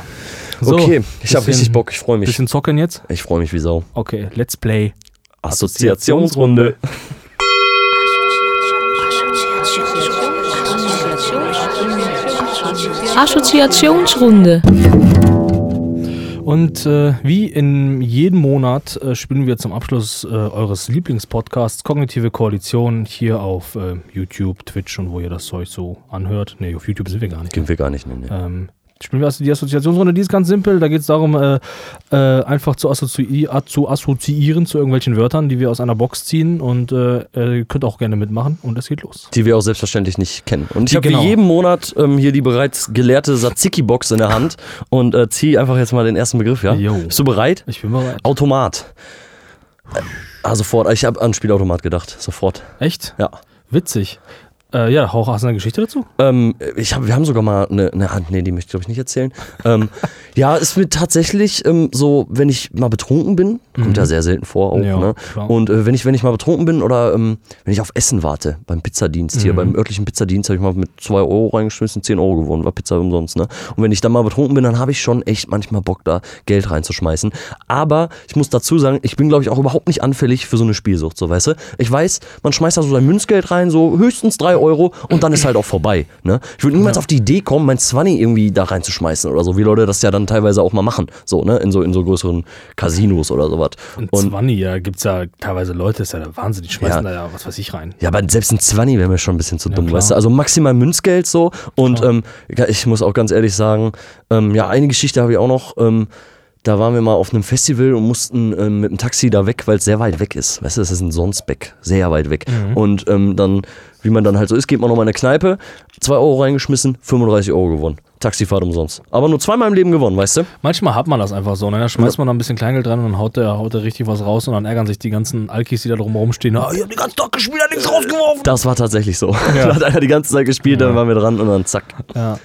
okay, ich habe richtig Bock, ich freue mich. Bisschen zocken jetzt? Ich freue mich wie Sau. Okay, let's play. Assoziationsrunde. Assoziationsrunde. Und äh, wie in jedem Monat äh, spielen wir zum Abschluss äh, eures Lieblingspodcasts Kognitive Koalition hier auf äh, YouTube, Twitch und wo ihr das Zeug so anhört. Nee, auf YouTube sind wir gar nicht. Gehen wir gar nicht, ne? ne. Ähm, spielen wir also die Assoziationsrunde, die ist ganz simpel. Da geht es darum, äh, äh, einfach zu, assozi zu assoziieren zu irgendwelchen Wörtern, die wir aus einer Box ziehen. Und äh, äh, ihr könnt auch gerne mitmachen. Und es geht los. Die wir auch selbstverständlich nicht kennen. Und ich habe genau. jeden Monat ähm, hier die bereits gelehrte Tzatziki-Box in der Hand und äh, ziehe einfach jetzt mal den ersten Begriff, ja? Jo. Bist du bereit? Ich bin bereit. Automat. Äh, Ah, sofort. Ich habe an Spielautomat gedacht. Sofort. Echt? Ja. Witzig. Äh, ja, Hauch, hast du eine Geschichte dazu? Ähm, ich hab, wir haben sogar mal eine, eine Hand, nee, die möchte ich glaube ich nicht erzählen. ähm, ja, ist mir tatsächlich ähm, so, wenn ich mal betrunken bin, kommt ja sehr selten vor auch, Mhm. Ja, ne? klar. Und äh, wenn ich wenn ich mal betrunken bin oder ähm, wenn ich auf Essen warte beim Pizzadienst Mhm. hier, beim örtlichen Pizzadienst habe ich mal mit 2 Euro reingeschmissen, 10 Euro gewonnen, war Pizza umsonst, ne? Und wenn ich dann mal betrunken bin, dann habe ich schon echt manchmal Bock da Geld reinzuschmeißen. Aber ich muss dazu sagen, ich bin glaube ich auch überhaupt nicht anfällig für so eine Spielsucht, so weißt du? Ich weiß, man schmeißt da so sein Münzgeld rein, so höchstens 3 Euro und dann ist halt auch vorbei, ne? Ich würde niemals auf die Idee kommen, mein Zwanni irgendwie da reinzuschmeißen oder so, wie Leute das ja dann teilweise auch mal machen, so, ne? In so, in so größeren Casinos oder sowas. Ein Und Zwanni, ja, gibt es ja teilweise Leute, ist ja der Wahnsinn, die schmeißen Ja. da ja was weiß ich rein. Ja, aber selbst ein Zwanni wäre mir schon ein bisschen zu dumm, klar. weißt du? Also maximal Münzgeld so. Und ähm, ja, ich muss auch ganz ehrlich sagen, ähm, ja, eine Geschichte habe ich auch noch. Ähm, da waren wir mal auf einem Festival und mussten ähm, mit dem Taxi da weg, weil es sehr weit weg ist. Weißt du, das ist ein Sonsbeck, sehr weit weg. Und ähm, dann, wie man dann halt so ist, geht man nochmal in eine Kneipe, 2 Euro reingeschmissen, 35 Euro gewonnen. Taxifahrt umsonst. Aber nur zweimal im Leben gewonnen, weißt du? Manchmal hat man das einfach so, ne? Da schmeißt man da ein bisschen Kleingeld dran und dann haut der, haut der richtig was raus und dann ärgern sich die ganzen Alkis, die da drum rumstehen. Ah, ich hab den ganzen Tag gespielt, hat nichts rausgeworfen. Das war tatsächlich so. Da hat einer die ganze Zeit gespielt, dann waren wir dran und dann zack. Ja.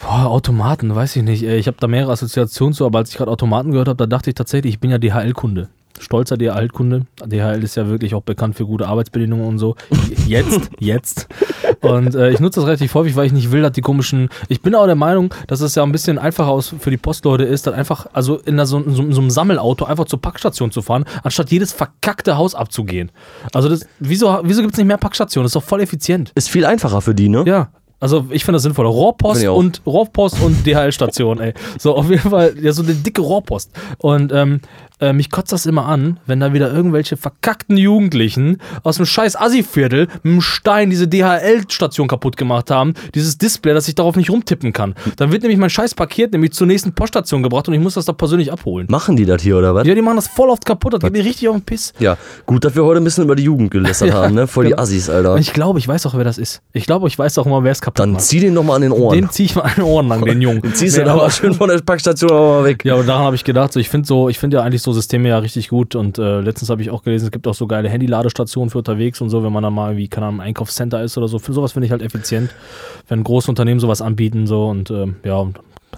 Boah, Automaten, weiß ich nicht. Ich habe da mehrere Assoziationen zu, aber als ich gerade Automaten gehört habe, da dachte ich tatsächlich, ich bin ja DHL-Kunde. Stolzer DHL-Kunde. DHL ist ja wirklich auch bekannt für gute Arbeitsbedingungen und so. Jetzt, jetzt. Und äh, ich nutze das relativ häufig, weil ich nicht will, dass die komischen. Ich bin auch der Meinung, dass es ja ein bisschen einfacher für die Postleute ist, dann einfach, also in, der, so, in, so, in so einem Sammelauto einfach zur Packstation zu fahren, anstatt jedes verkackte Haus abzugehen. Also das, wieso, wieso gibt es nicht mehr Packstationen? Das ist doch voll effizient. Ist viel einfacher für die, ne? Ja. Also ich finde das sinnvoll. Rohrpost und Rohrpost und DHL-Station, ey. So, auf jeden Fall, ja, so eine dicke Rohrpost. Und ähm, äh, mich kotzt das immer an, wenn da wieder irgendwelche verkackten Jugendlichen aus dem scheiß Assi-Viertel mit einem Stein diese DHL-Station kaputt gemacht haben. Dieses Display, dass ich darauf nicht rumtippen kann. Dann wird nämlich mein scheiß Paket nämlich zur nächsten Poststation gebracht und ich muss das da persönlich abholen. Machen die das hier oder was? Ja, die machen das voll oft kaputt. Das geht mir richtig auf den Piss. Ja, gut, dass wir heute ein bisschen über die Jugend gelästert Ja, haben, ne? Voll die genau. Assis, Alter. Und ich glaube, ich weiß auch, wer das ist. Ich glaube, ich weiß auch immer, wer es kaputt Dann macht. zieh den doch mal an den Ohren. Den zieh ich mal an den Ohren lang, den Jungen. Den ziehst Nee, du da aber- mal schön von der Packstation aber mal weg. Ja, und daran habe ich gedacht, so, ich finde so, ich finde ja eigentlich so Systeme ja richtig gut und äh, letztens habe ich auch gelesen, es gibt auch so geile Handy-Ladestationen für unterwegs und so, wenn man dann mal irgendwie, keine Ahnung, Einkaufscenter ist oder so. Für sowas finde ich halt effizient, wenn große Unternehmen sowas anbieten so und ähm, ja,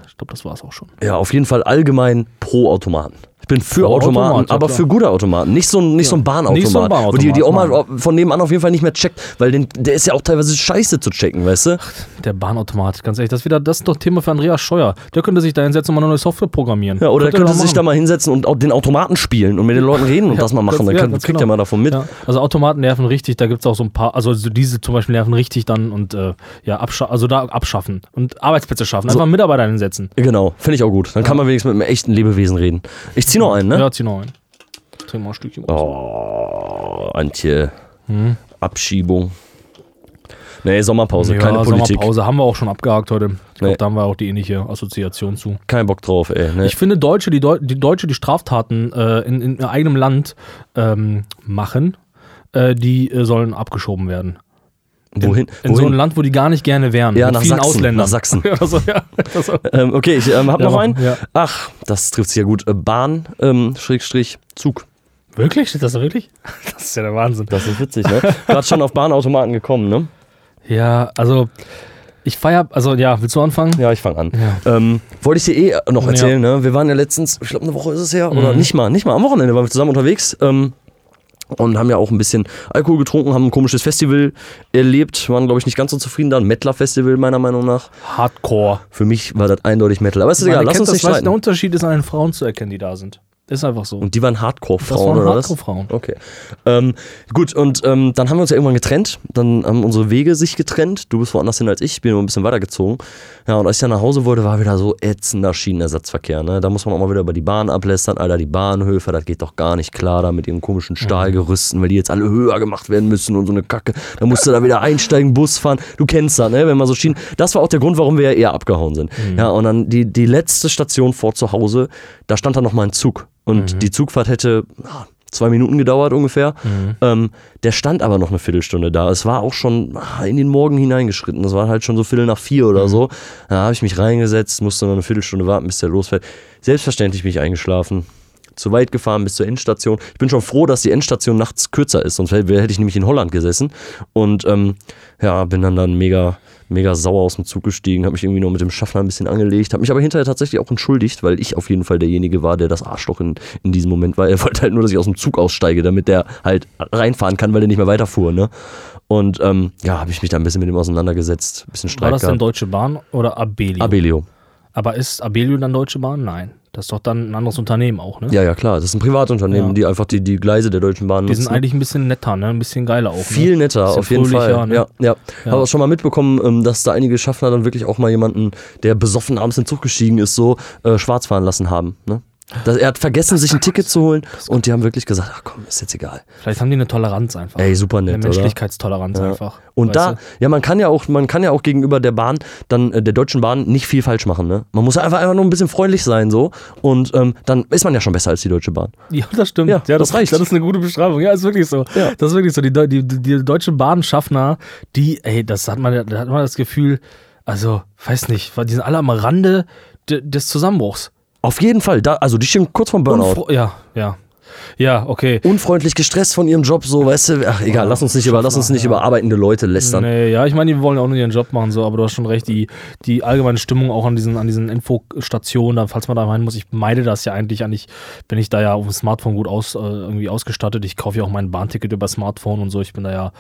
ich glaube, das war es auch schon. Ja, auf jeden Fall allgemein pro Automaten. Ich bin für Automaten, Automat, ja, aber für gute Automaten. Nicht so ein, nicht so ein Bahnautomat. Nicht so ein Wo die, die Bahnautomat, Oma von nebenan auf jeden Fall nicht mehr checkt, weil den, der ist ja auch teilweise scheiße zu checken, weißt du? Der Bahnautomat, ganz ehrlich, das ist wieder, das ist doch Thema für Andreas Scheuer. Der könnte sich da hinsetzen und mal eine neue Software programmieren. Ja, oder er Könnte könnte er sich da mal hinsetzen und auch den Automaten spielen und mit den Leuten reden und Ja, das mal machen. Dann ja, kriegt genau. er mal davon mit. Ja, also Automaten nerven richtig, da gibt es auch so ein paar, also so diese zum Beispiel nerven richtig dann und äh, ja, also da abschaffen und Arbeitsplätze schaffen, einfach Mitarbeiter hinsetzen. Genau, finde ich auch gut. Dann kann man wenigstens mit einem echten Lebewesen reden. Ich zieh noch einen, ne? Ja, zieh noch ein. Trink mal ein Stückchen. Oh, Antje. Abschiebung. Nee, Sommerpause, ja, keine Politik. Sommerpause haben wir auch schon abgehakt heute. Ich glaube, Nee. da haben wir auch die ähnliche Assoziation zu. Kein Bock drauf, ey. Ne? Ich finde, Deutsche, die, Deu die Deutsche, die Straftaten äh, in, in ihrem eigenen Land ähm, machen, äh, die äh, sollen abgeschoben werden. Wohin? In so ein wohin? Land, wo die gar nicht gerne wären. Ja, nach Sachsen, Ausländern. nach Sachsen. Oder so, ja. Oder. Ähm, okay, ich ähm, hab Ja, noch einen. ja. Ach, das trifft sich ja gut. Äh, Bahn, ähm, Schrägstrich, Zug. Wirklich? Steht das da wirklich? Das ist ja der Wahnsinn. Das ist witzig, ne? Gerade schon auf Bahnautomaten gekommen, ne? Ja, also Ich feier, also ja, willst du anfangen? Ja, ich fange an. Ja. Ähm, wollte ich dir eh noch erzählen, ne? Wir waren ja letztens, ich glaube eine Woche ist es her, oder Mhm. nicht mal, nicht mal am Wochenende waren wir zusammen unterwegs. Ähm, und haben ja auch ein bisschen Alkohol getrunken, haben ein komisches Festival erlebt, waren glaube ich nicht ganz so zufrieden da, ein Mettler-Festival meiner Meinung nach. Hardcore. Für mich war das eindeutig Metal, aber ist egal, lass uns nicht das, der streiten. Unterschied ist, an den Frauen zu erkennen, die da sind. Ist einfach so. Und die waren Hardcore-Frauen, oder was? Hardcore-Frauen. Okay. Ähm, gut, und ähm, dann haben wir uns ja irgendwann getrennt. Dann haben unsere Wege sich getrennt. Du bist woanders hin als ich, ich bin nur ein bisschen weitergezogen. Ja, und als ich dann nach Hause wollte, war wieder so ätzender Schienenersatzverkehr. Ne? Da muss man auch mal wieder über die Bahn ablästern. Alter, die Bahnhöfe, das geht doch gar nicht klar da mit ihren komischen Stahlgerüsten, weil die jetzt alle höher gemacht werden müssen und so eine Kacke. Da musst du da wieder einsteigen, Bus fahren. Du kennst das, ne? Wenn man so Schienen. Das war auch der Grund, warum wir ja eher abgehauen sind. Ja, und dann die, die letzte Station vor zu Hause, da stand dann noch mal ein Zug. Und die Zugfahrt hätte ah, zwei Minuten gedauert ungefähr. Ähm, der stand aber noch eine Viertelstunde da. Es war auch schon ah, in den Morgen hineingeschritten. Das war halt schon so Viertel nach vier oder so. Da habe ich mich reingesetzt, musste noch eine Viertelstunde warten, bis der losfährt. Selbstverständlich bin ich eingeschlafen. Zu weit gefahren bis zur Endstation. Ich bin schon froh, dass die Endstation nachts kürzer ist, sonst hätte ich nämlich in Holland gesessen. Und ähm, ja, bin dann dann mega, mega sauer aus dem Zug gestiegen, habe mich irgendwie nur mit dem Schaffner ein bisschen angelegt, habe mich aber hinterher tatsächlich auch entschuldigt, weil ich auf jeden Fall derjenige war, der das Arschloch in, in diesem Moment war. Er wollte halt nur, dass ich aus dem Zug aussteige, damit der halt reinfahren kann, weil der nicht mehr weiterfuhr. Ne? Und ähm, ja, habe ich mich da ein bisschen mit ihm auseinandergesetzt, ein bisschen War Streit das denn gehabt. Deutsche Bahn oder Abelio? Abelio. Aber ist Abelio dann Deutsche Bahn? Nein. Das ist doch dann ein anderes Unternehmen auch, ne? Ja, ja, klar. Das ist ein Privatunternehmen, Ja. die einfach die, die Gleise der Deutschen Bahn Die nutzen. sind eigentlich ein bisschen netter, ne? Ein bisschen geiler auch. Viel ne? netter, auf jeden Fall. ne? Ja, ja. Ja. Habe auch schon mal mitbekommen, ähm, dass da einige Schaffner dann wirklich auch mal jemanden, der besoffen abends in den Zug gestiegen ist, so äh, schwarz fahren lassen haben. Ne? Das, er hat vergessen, sich ein Ticket zu holen und die haben wirklich gesagt, ach komm, ist jetzt egal. Vielleicht haben die eine Toleranz einfach. Ey, super eine nett, oder? Menschlichkeitstoleranz Ja. einfach. Und da, du? ja, man kann ja auch, man kann ja auch gegenüber der Bahn, dann äh, der Deutschen Bahn, nicht viel falsch machen. Ne? Man muss einfach, einfach nur ein bisschen freundlich sein so und ähm, dann ist man ja schon besser als die Deutsche Bahn. Ja, das stimmt. Ja, das reicht. Das ist eine gute Beschreibung. Ja, ist wirklich so. Ja. Das ist wirklich so. Die, die, die, deutschen Bahnschaffner, die, ey, das hat man, ja- da hat man das Gefühl, also, weiß nicht, die sind alle am Rande de, des Zusammenbruchs. Auf jeden Fall, da, also die stehen kurz vorm Burnout. Unfro- ja, ja. Ja, okay. Unfreundlich gestresst von ihrem Job, so, weißt du, ach egal, lass uns nicht über, lass uns nicht über arbeitende Leute lästern. Nee, ja, ich meine, die wollen ja auch nur ihren Job machen, so, aber du hast schon recht, die, die allgemeine Stimmung auch an diesen, an diesen Infostationen, da, falls man da rein muss, ich meide das ja eigentlich eigentlich, bin ich da ja auf dem Smartphone gut aus, äh, irgendwie ausgestattet. Ich kaufe ja auch mein Bahnticket über Smartphone und so, ich bin da ja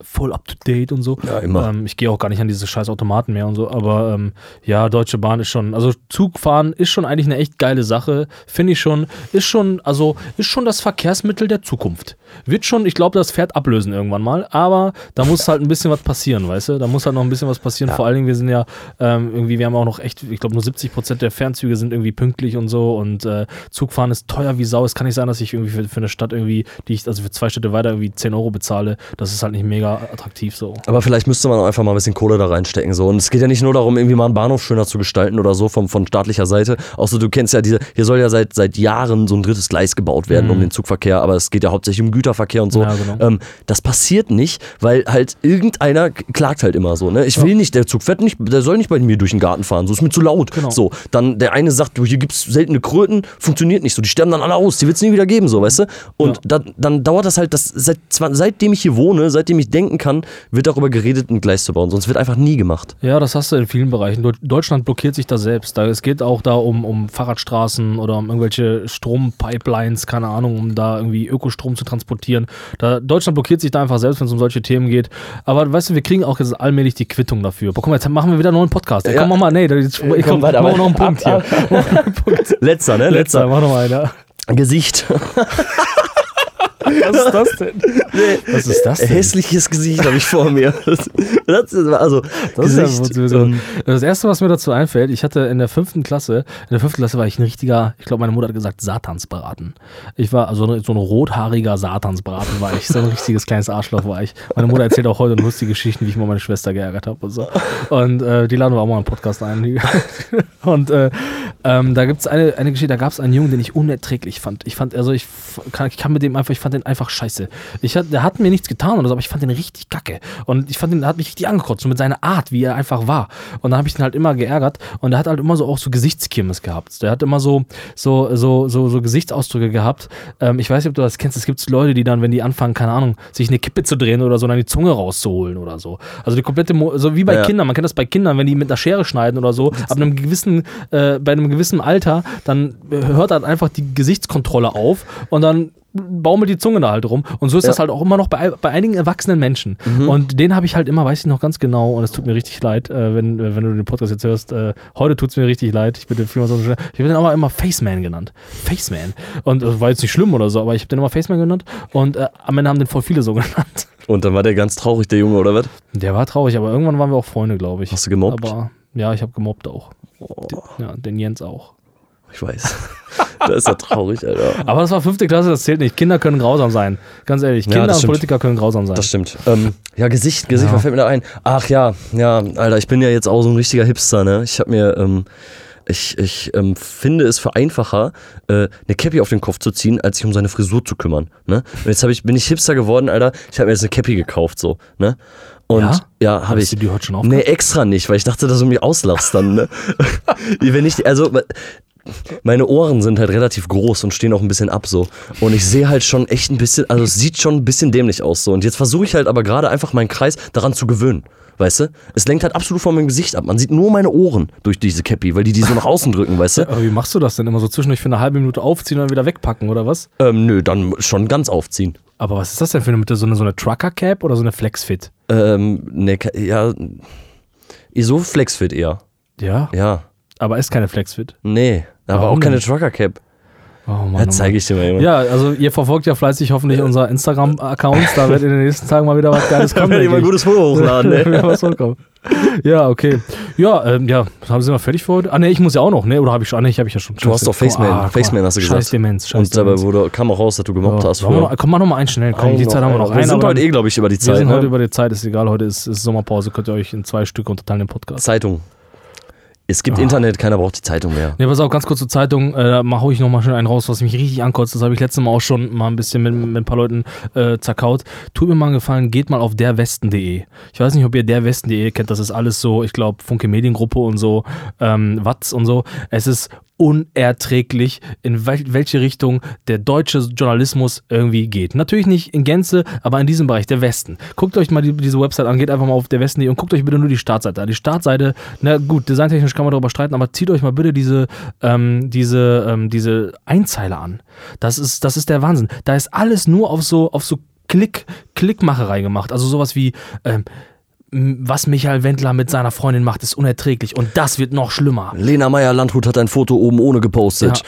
voll up to date und so. Ja, immer. Ähm, ich gehe auch gar nicht an diese scheiß Automaten mehr und so, aber ähm, ja, Deutsche Bahn ist schon, also Zugfahren ist schon eigentlich eine echt geile Sache, finde ich schon, ist schon, also ist schon das Verkehrsmittel der Zukunft. Wird schon, ich glaube, das Pferd ablösen irgendwann mal, aber da muss halt ein bisschen was passieren, weißt du? Da muss halt noch ein bisschen was passieren. Vor allen Dingen, wir sind ja ähm, irgendwie, wir haben auch noch echt, ich glaube, nur 70 Prozent der Fernzüge sind irgendwie pünktlich und so und äh, Zugfahren ist teuer wie Sau. Es kann nicht sein, dass ich irgendwie für, für eine Stadt irgendwie, die ich, also für zwei Städte weiter irgendwie 10 Euro bezahle. Das ist halt nicht mega attraktiv so. Aber vielleicht müsste man auch einfach mal ein bisschen Kohle da reinstecken. So. Und es geht ja nicht nur darum, irgendwie mal einen Bahnhof schöner zu gestalten oder so vom, von staatlicher Seite. Außer du kennst ja diese, hier soll ja seit, seit Jahren so ein drittes Gleis gebaut werden um den Zugverkehr, aber es geht ja hauptsächlich um Güterverkehr und so. Mhm. Ja, genau. ähm, das passiert nicht, weil halt irgendeiner klagt halt immer so. Ne? Ich will nicht, der Zug fährt nicht, der soll nicht bei mir durch den Garten fahren, so ist mir zu laut. Genau. So, dann der eine sagt, du, hier gibt's seltene Kröten, funktioniert nicht so, die sterben dann alle aus, die wird's nie wieder geben, so, weißt du? Und Ja. dann, dann dauert das halt, das, seit, seitdem ich hier wohne, seitdem ich denken kann, wird darüber geredet, ein Gleis zu bauen. Sonst wird einfach nie gemacht. Ja, das hast du in vielen Bereichen. Deu- Deutschland blockiert sich da selbst. Es geht auch da um, um Fahrradstraßen oder um irgendwelche Strompipelines, keine Ahnung, um da irgendwie Ökostrom zu transportieren. Da, Deutschland blockiert sich da einfach selbst, wenn es um solche Themen geht. Aber weißt du, wir kriegen auch jetzt allmählich die Quittung dafür. Boah, guck mal, jetzt machen wir wieder einen neuen Podcast. Ja. komm, mach mal, nee, da- jetzt, komm, komm, weiter, mach noch einen Punkt hier. Letzter, ne? Letzter, mach noch einer. Gesicht. Was ist das denn? Was ist das denn? Hässliches Gesicht habe ich vor mir. Das, ist, also, Das, ist ja das erste, was mir dazu einfällt, ich hatte in der fünften Klasse, in der fünften Klasse war ich ein richtiger, ich glaube, meine Mutter hat gesagt, Satansbraten. Ich war also so ein rothaariger Satansbraten war ich, so ein richtiges kleines Arschloch war ich. Meine Mutter erzählt auch heute lustige Geschichten, wie ich mal meine Schwester geärgert habe und so. Und äh, die laden wir auch mal im Podcast ein. Und äh, ähm, da gibt es eine, eine Geschichte, da gab es einen Jungen, den ich unerträglich fand. Ich fand, also ich kann, ich kann mit dem einfach, ich fand fand den einfach scheiße. Ich hat, der hat mir nichts getan oder so, aber ich fand den richtig kacke. Und ich fand den, der hat mich richtig angekotzt, so mit seiner Art, wie er einfach war. Und dann habe ich den halt immer geärgert und der hat halt immer so auch so Gesichtskirmes gehabt. Der hat immer so, so, so, so, so Gesichtsausdrücke gehabt. Ähm, ich weiß nicht, ob du das kennst. Es gibt Leute, die dann, wenn die anfangen, keine Ahnung, sich eine Kippe zu drehen oder so, dann die Zunge rauszuholen oder so. Also die komplette, Mo so wie bei Ja. Kindern. Man kennt das bei Kindern, wenn die mit einer Schere schneiden oder so. Ab einem gewissen, äh, bei einem gewissen Alter, dann hört halt einfach die Gesichtskontrolle auf und dann baumelt die Zunge da halt rum. Und so ist das Ja. halt auch immer noch bei, bei einigen erwachsenen Menschen. Und den habe ich halt immer, weiß ich noch ganz genau, und es tut mir richtig leid, äh, wenn, äh, wenn du den Podcast jetzt hörst. Äh, heute tut es mir richtig leid. Ich bin den Film so schnell. Ich habe den aber immer Faceman genannt. Faceman. Und das war jetzt nicht schlimm oder so, aber ich habe den immer Faceman genannt. Und äh, am Ende haben den voll viele so genannt. Und dann war der ganz traurig, der Junge, oder was? Der war traurig, aber irgendwann waren wir auch Freunde, glaube ich. Hast du gemobbt? Aber ja, ich habe gemobbt auch. Den, ja, den Jens auch. Ich weiß. da ist er traurig, Alter. Aber das war fünfte Klasse, das zählt nicht. Kinder können grausam sein. Ganz ehrlich, Ja, Kinder das und stimmt. Politiker können grausam sein. Das stimmt. Ähm, ja, Gesicht, Gesicht, Ja. was fällt mir da ein? Ach ja, ja, Alter, ich bin ja jetzt auch so ein richtiger Hipster, ne? Ich habe mir, ähm, ich, ich ähm, finde es für einfacher, äh, eine Cappy auf den Kopf zu ziehen, als sich um seine Frisur zu kümmern, ne? Und jetzt ich, bin ich Hipster geworden, Alter. Ich habe mir jetzt eine Cappy gekauft, so, ne? Und Ja? ja, habe ich. du die heute schon Nee, aufgehört? extra nicht, weil ich dachte, dass du mich auslachst dann, ne? Wenn ich, also, meine Ohren sind halt relativ groß und stehen auch ein bisschen ab so. Und ich sehe halt schon echt ein bisschen, also es sieht schon ein bisschen dämlich aus so. Und jetzt versuche ich halt aber gerade einfach meinen Kreis daran zu gewöhnen. Weißt du? Es lenkt halt absolut von meinem Gesicht ab. Man sieht nur meine Ohren durch diese Cappy, weil die die so nach außen drücken, weißt du? Aber wie machst du das denn immer so zwischendurch für eine halbe Minute aufziehen und dann wieder wegpacken oder was? Ähm, nö, dann schon ganz aufziehen. Aber was ist das denn für eine Mitte? So eine, so eine Trucker-Cap oder so eine Flexfit? Ähm, ne, ja, so Flexfit eher. Ja, Ja, aber ist keine Flexfit. nee, aber Warum auch keine? Trucker Cap. Oh Mann, Ja, zeige ich dir mal. Ja, also ihr verfolgt ja fleißig hoffentlich unsere Instagram-Accounts. Da wird in den nächsten Tagen mal wieder was Geiles kommen. Kann ich mal ein gutes Foto hochladen, ich. ne? Ja. Ja, okay. Ja, ähm, ja, haben Sie noch fertig für heute? Ah, ne, ich muss ja auch noch, ne? Oder habe ich schon? Ah, ne, ich habe ich ja schon. Du hast doch Faceman. Ah, Faceman hast du Scheiß gesagt. Demenz, scheiß Und dabei wurde, kam auch raus, dass du gemobbt Ja, hast. wir früher. noch, komm, noch mal einen schnell. Komm, die Zeit haben wir noch. Wir Einen, sind aber heute eh, glaube ich, über die wir Zeit. sind ne? heute über die Zeit, ist egal. Heute ist, ist Sommerpause, könnt ihr euch in zwei Stücke unterteilen den Podcast. Zeitung. Es gibt Ah. Internet, keiner braucht die Zeitung mehr. Ne, pass auf, ganz kurz zur Zeitung. Äh, da hau ich noch mal schnell einen raus, was mich richtig ankotzt. Das habe ich letztes Mal auch schon mal ein bisschen mit, mit ein paar Leuten äh, zerkaut. Tut mir mal einen Gefallen, geht mal auf derwesten.de. Ich weiß nicht, ob ihr derwesten.de kennt. Das ist alles so, ich glaube, Funke Mediengruppe und so, ähm, Watz und so. Es ist unerträglich, in wel welche Richtung der deutsche Journalismus irgendwie geht. Natürlich nicht in Gänze, aber in diesem Bereich, der Westen. Guckt euch mal die, diese Website an, geht einfach mal auf der Westen.de und guckt euch bitte nur die Startseite an. Die Startseite, na gut, designtechnisch kann man darüber streiten, aber zieht euch mal bitte diese, ähm, diese, ähm, diese Einzeile an. Das ist, das ist der Wahnsinn. Da ist alles nur auf so, auf so Klick, Klickmacherei gemacht. Also sowas wie, ähm, was Michael Wendler mit seiner Freundin macht, ist unerträglich. Und das wird noch schlimmer. Lena Meyer-Landrut hat ein Foto oben ohne gepostet. Ja,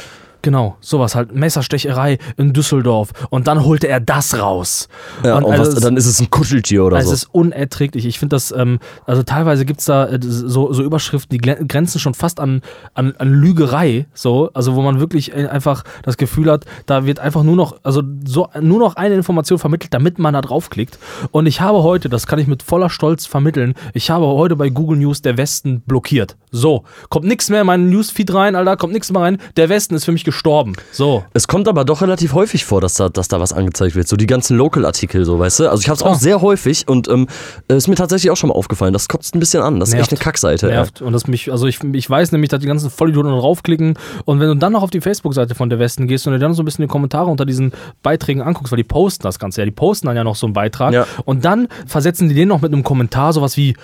genau, sowas halt. Messerstecherei in Düsseldorf. Und dann holte er das raus. Ja, und, also was, es- dann ist es ein Kuscheltier oder also so. es ist unerträglich. Ich finde das, ähm, also teilweise gibt es da äh, so, so Überschriften, die grenzen schon fast an, an, an Lügerei, so, also wo man wirklich äh, einfach das Gefühl hat, da wird einfach nur noch, also so nur noch eine Information vermittelt, damit man da draufklickt. Und ich habe heute, das kann ich mit voller Stolz vermitteln, ich habe heute bei Google News der Westen blockiert. So, kommt nichts mehr in meinen Newsfeed rein, Alter, kommt nichts mehr rein. Der Westen ist für mich gestorben. So. Es kommt aber doch relativ häufig vor, dass da, dass da was angezeigt wird. So die ganzen Local-Artikel, so, weißt du? Also ich habe es auch Klar. sehr häufig und ähm, ist mir tatsächlich auch schon mal aufgefallen. Das kotzt ein bisschen an. Das ist Nervt. echt eine Kackseite. Ja. nervt. Und das mich, also ich, ich weiß nämlich, dass die ganzen Vollidioten draufklicken. Und wenn du dann noch auf die Facebook-Seite von der Westen gehst und dir dann so ein bisschen die Kommentare unter diesen Beiträgen anguckst, weil die posten das Ganze ja, die posten dann ja noch so einen Beitrag. Ja. Und dann versetzen die den noch mit einem Kommentar, sowas wie.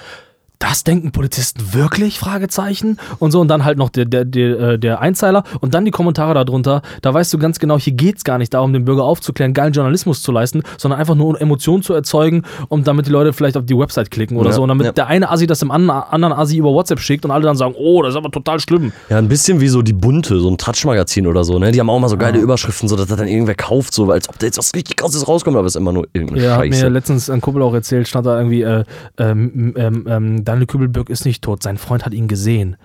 Das denken Polizisten wirklich? Fragezeichen. Und so, und dann halt noch der, der, der, äh, der Einzeiler und dann die Kommentare darunter. Da weißt du ganz genau, hier geht es gar nicht darum, den Bürger aufzuklären, geilen Journalismus zu leisten, sondern einfach nur um Emotionen zu erzeugen und damit die Leute vielleicht auf die Website klicken oder Ja, so. Und damit ja. der eine Assi das dem an- anderen Assi über WhatsApp schickt und alle dann sagen, oh, das ist aber total schlimm. ja, ein bisschen wie so die Bunte, so ein Tratschmagazin oder so. Ne? Die haben auch mal so geile Überschriften, so dass das dann irgendwer kauft, so als ob da jetzt was richtig krasses rauskommt, aber es ist immer nur irgendeine Ja, hat Scheiße. mir letztens ein Kumpel auch erzählt, stand da irgendwie, äh, ähm, ähm, ähm, Daniel Kübelberg ist nicht tot, sein Freund hat ihn gesehen.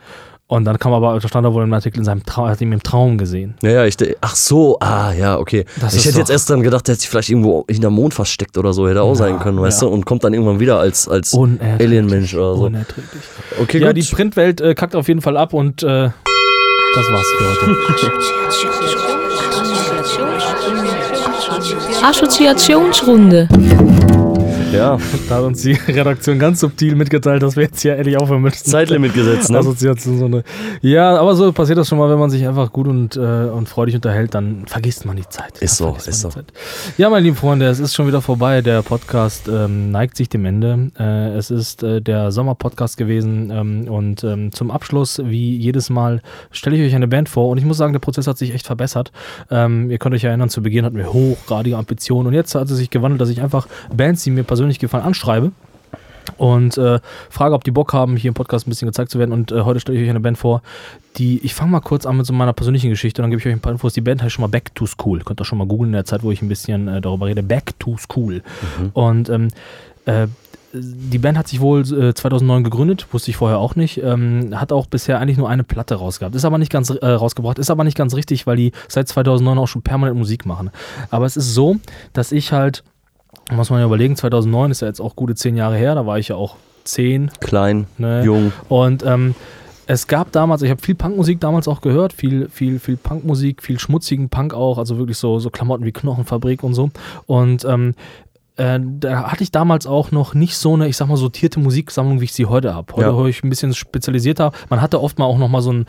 Und dann kam aber, da stand da wohl im Artikel, in seinem Traum, er hat ihn im Traum gesehen. Ja, ja, ich, ach so, ah, ja, okay. Das ich hätte jetzt erst dann gedacht, der hätte sich vielleicht irgendwo hinterm Mond versteckt oder so, hätte auch sein können, weißt ja. du, und kommt dann irgendwann wieder als, als. Alienmensch oder so. Unerträglich. Okay, Ja, gut. die Printwelt äh, kackt auf jeden Fall ab und äh, Das war's für heute. Assoziationsrunde. Ja, Da hat uns die Redaktion ganz subtil mitgeteilt, dass wir jetzt hier endlich aufhören müssen. Zeitlimit gesetzt, ne? Assoziation, so eine. Ja, aber so passiert das schon mal, wenn man sich einfach gut und, äh, und freudig unterhält, dann vergisst man die Zeit. Ist so, ist so. Zeit. Ja, meine lieben Freunde, es ist schon wieder vorbei. Der Podcast ähm, neigt sich dem Ende. Äh, es ist äh, der Sommerpodcast gewesen ähm, und ähm, zum Abschluss, wie jedes Mal, stelle ich euch eine Band vor und ich muss sagen, der Prozess hat sich echt verbessert. Ähm, ihr könnt euch erinnern, zu Beginn hatten wir hochgradige Ambitionen und jetzt hat es sich gewandelt, dass ich einfach Bands, die mir persönlich gefallen, anschreibe und äh, frage, ob die Bock haben, hier im Podcast ein bisschen gezeigt zu werden. Und äh, heute stelle ich euch eine Band vor, die, ich fange mal kurz an mit so meiner persönlichen Geschichte und dann gebe ich euch ein paar Infos. Die Band heißt schon mal Back to School. Könnt ihr schon mal googeln in der Zeit, wo ich ein bisschen äh, darüber rede. Back to School. Und ähm, äh, die Band hat sich wohl äh, 2009 gegründet, wusste ich vorher auch nicht. Ähm, hat auch bisher eigentlich nur eine Platte rausgehabt. Ist aber nicht ganz äh, rausgebracht, ist aber nicht ganz richtig, weil die seit 2009 auch schon permanent Musik machen. Aber es ist so, dass ich halt, muss man ja überlegen, 2009 ist ja jetzt auch gute zehn Jahre her, da war ich ja auch zehn. Klein, Ne? jung. Und ähm, es gab damals, ich habe viel Punkmusik damals auch gehört, viel, viel, viel Punkmusik, viel schmutzigen Punk auch, also wirklich so, so Klamotten wie Knochenfabrik und so. Und ähm, äh, da hatte ich damals auch noch nicht so eine, ich sag mal, sortierte Musiksammlung, wie ich sie heute habe. Heute Ja. höre ich ein bisschen spezialisierter. Man hatte oft mal auch noch mal so ein,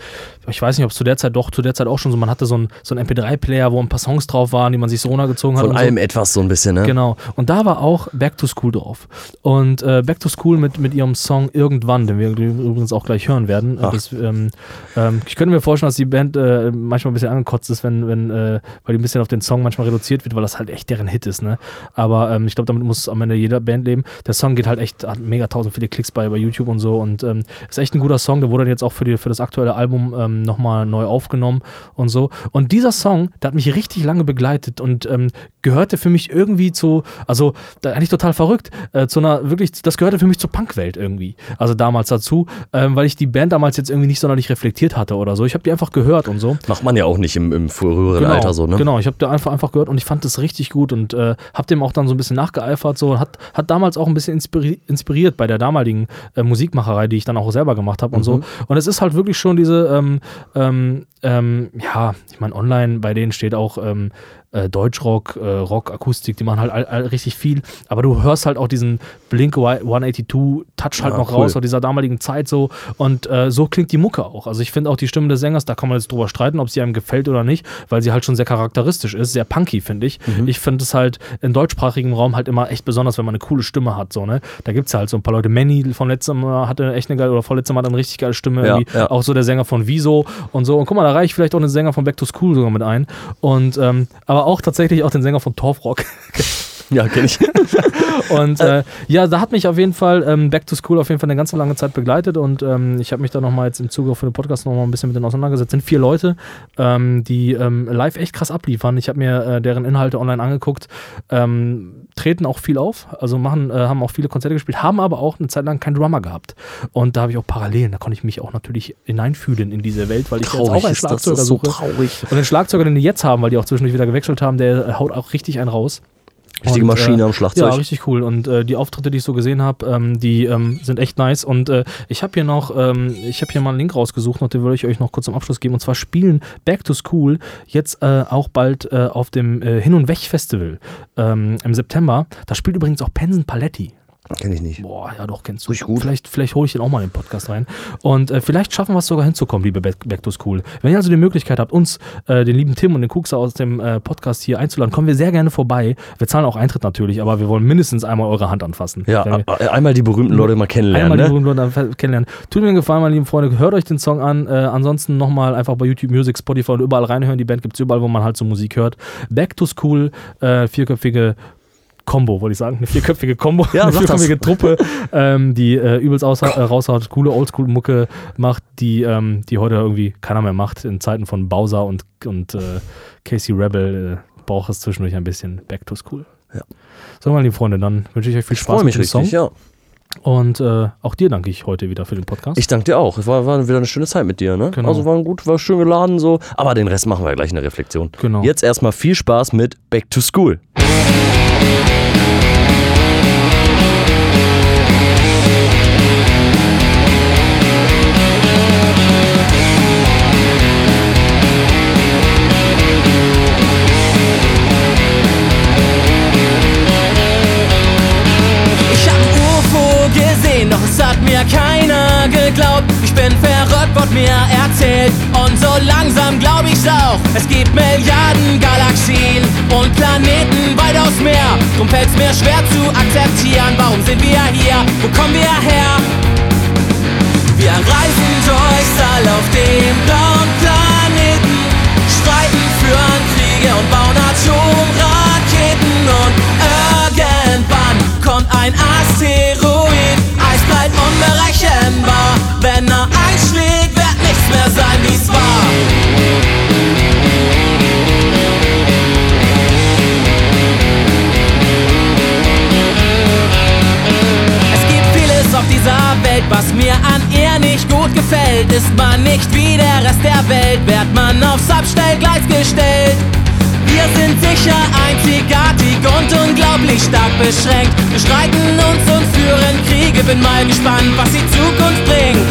ich weiß nicht, ob es zu der Zeit doch, zu der Zeit auch schon so, man hatte so ein, so ein MP3-Player, wo ein paar Songs drauf waren, die man sich so runtergezogen hat. Von und so. allem etwas so ein bisschen, ne? Genau. Und da war auch Back to School drauf. Und äh, Back to School mit, mit ihrem Song Irgendwann, den wir übrigens auch gleich hören werden. Das, ähm, ähm, ich könnte mir vorstellen, dass die Band äh, manchmal ein bisschen angekotzt ist, wenn, wenn, äh, weil die ein bisschen auf den Song manchmal reduziert wird, weil das halt echt deren Hit ist. Ne? Aber ähm, ich glaube, damit muss am Ende jeder Band leben. Der Song geht halt echt, hat mega tausend viele Klicks bei, bei YouTube und so. Und ähm, ist echt ein guter Song. Der wurde dann jetzt auch für, die, für das aktuelle Album ähm, nochmal neu aufgenommen und so. Und dieser Song, der hat mich richtig lange begleitet und ähm, gehörte für mich irgendwie zu, also eigentlich total verrückt, äh, zu einer wirklich, das gehörte für mich zur Punkwelt irgendwie. Also damals dazu, ähm, weil ich die Band damals jetzt irgendwie nicht sonderlich reflektiert hatte oder so. Ich habe die einfach gehört und so. Macht man ja auch nicht im, im früheren Genau, Alter so, ne? Genau, ich habe da einfach, einfach gehört und ich fand das richtig gut und äh, habe dem auch dann so ein bisschen nachgeeifert. So, hat, hat damals auch ein bisschen inspiri inspiriert bei der damaligen äh, Musikmacherei, die ich dann auch selber gemacht habe und so. Und es ist halt wirklich schon diese, ähm, ähm, ähm, ja, ich meine, online bei denen steht auch ähm, äh, Deutschrock, äh, Rock, Akustik, die machen halt all, all richtig viel, aber du hörst halt auch diesen Blink 182 Touch halt Ja, noch cool. raus aus dieser damaligen Zeit so und äh, so klingt die Mucke auch. Also ich finde auch die Stimme des Sängers, da kann man jetzt drüber streiten, ob sie einem gefällt oder nicht, weil sie halt schon sehr charakteristisch ist, sehr punky, finde ich. Mhm. Ich finde es halt im deutschsprachigen Raum halt immer echt besonders, wenn man eine coole Stimme hat, so, ne? Da gibt es halt so ein paar Leute. Manny von letztem Mal hatte echt eine geile, oder vorletztem Mal hat eine richtig geile Stimme. Ja, ja. Auch so der Sänger von Wieso und so. Und guck mal, da reiche ich vielleicht auch einen Sänger von Back to School sogar mit ein. Und, ähm, aber auch tatsächlich auch den Sänger von Torfrock. Ja, kenn ich. Und äh, ja, da hat mich auf jeden Fall ähm, Back to School auf jeden Fall eine ganze lange Zeit begleitet und ähm, ich habe mich da nochmal jetzt im Zuge für den Podcast nochmal ein bisschen mit denen auseinandergesetzt. sind vier Leute, ähm, die ähm, live echt krass abliefern. Ich habe mir äh, deren Inhalte online angeguckt, ähm, treten auch viel auf, also machen, äh, haben auch viele Konzerte gespielt, haben aber auch eine Zeit lang keinen Drummer gehabt. Und da habe ich auch Parallelen, da konnte ich mich auch natürlich hineinfühlen in diese Welt, weil ich jetzt auch einen ist das, das Schlagzeuger so suche. traurig. Und den Schlagzeuger, den die jetzt haben, weil die auch zwischendurch wieder gewechselt haben, der haut auch richtig einen raus. Richtige Und, Maschine äh, am Schlagzeug. Ja, richtig cool. Und äh, die Auftritte, die ich so gesehen habe, ähm, die ähm, sind echt nice. Und äh, ich habe hier noch, ähm, ich habe hier mal einen Link rausgesucht, und den würde ich euch noch kurz zum Abschluss geben. Und zwar spielen Back to School jetzt äh, auch bald äh, auf dem äh, Hin- und Weg-Festival ähm, im September. Da spielt übrigens auch Pensen Paletti. Kenn ich nicht. Boah, ja doch, kennst du. Richtig gut. Vielleicht, vielleicht hole ich den auch mal in den Podcast rein. Und äh, vielleicht schaffen wir es sogar hinzukommen, liebe Back, Back to School. Wenn ihr also die Möglichkeit habt, uns, äh, den lieben Tim und den Kuxer aus dem äh, Podcast hier einzuladen, kommen wir sehr gerne vorbei. Wir zahlen auch Eintritt natürlich, aber wir wollen mindestens einmal eure Hand anfassen. Ja, wir- äh, einmal die berühmten Leute mal kennenlernen, Einmal die ne? berühmten Leute kennenlernen. Tut mir einen Gefallen, meine lieben Freunde. Hört euch den Song an. Äh, ansonsten nochmal einfach bei YouTube Music, Spotify und überall reinhören. Die Band gibt es überall, wo man halt so Musik hört. Back to School, äh, vierköpfige Combo, wollte ich sagen. Eine vierköpfige Combo, Ja, eine vierköpfige Truppe, ähm, die äh, übelst äh, raushaut, coole Oldschool-Mucke macht, die, ähm, die heute irgendwie keiner mehr macht. In Zeiten von Bowser und, und äh, Casey Rebel äh, braucht es zwischendurch ein bisschen Back to School. Ja. So, meine lieben Freunde, dann wünsche ich euch viel Ich Spaß freue mich mit dem Song. richtig, ja. Und äh, auch dir danke ich heute wieder für den Podcast. Ich danke dir auch. Es war, war wieder eine schöne Zeit mit dir, ne? Genau. Also war gut, war schön geladen so. Aber den Rest machen wir gleich in der Reflexion. Genau. Jetzt erstmal viel Spaß mit Back to School. bin verrückt, wird mir erzählt. Und so langsam glaub ich's auch. Es gibt Milliarden Galaxien und Planeten weitaus mehr. Drum fällt's mir schwer zu akzeptieren. Warum sind wir hier? Wo kommen wir her? Wir reisen durchs All auf dem blauen Planeten, streiten, führen Kriege und bauen Atomraketen. Und irgendwann kommt ein Asteroid unberechenbar. Wenn er einschlägt, wird nichts mehr sein, wie's war. Es gibt vieles auf dieser Welt, was mir an ihr nicht gut gefällt. Ist man nicht wie der Rest der Welt, wird man aufs Abstellgleis gestellt. Wir sind sicher einzigartig und unglaublich stark beschränkt. Wir streiten uns und führen Kriege, bin mal gespannt, was die Zukunft bringt.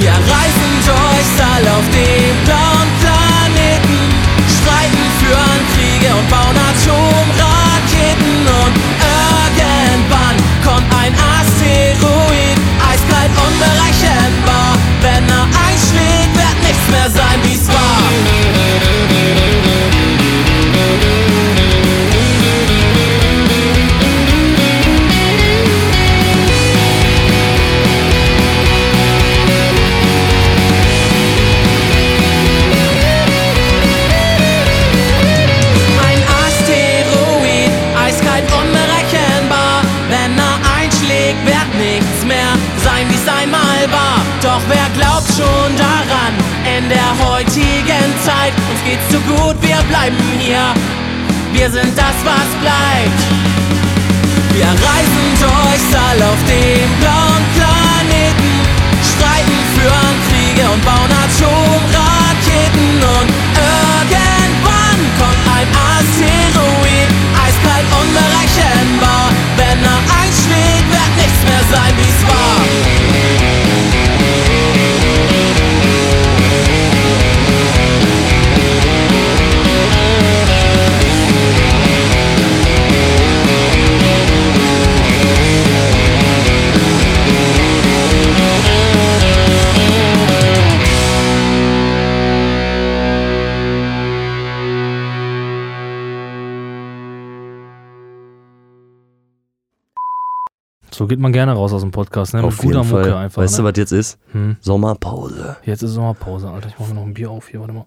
Wir reisen durchs All auf dem blauen Planeten, streiten, führen Kriege und bauen Atomraketen und irgendwann kommt ein Asteroid, eiskalt unberechenbar. Wenn er einschlägt, wird nichts mehr sein, wie's war. Nichts mehr sein, wie's einmal war. Doch wer glaubt schon daran? In der heutigen Zeit, uns geht's zu gut, wir bleiben hier. Wir sind das, was bleibt. Wir reisen durchs All auf dem blauen Planeten, streiten, führen Kriege und bauen Atomraketen und irgendwann kommt ein Asteroid, nichts mehr sein, wie's war. So geht man gerne raus aus dem Podcast, ne? Mit Auf guter jeden Fall. Mucke einfach. weißt ne? du, was jetzt ist? Hm. Sommerpause. Jetzt ist Sommerpause, Alter. Ich mache mir noch ein Bier auf hier, warte mal.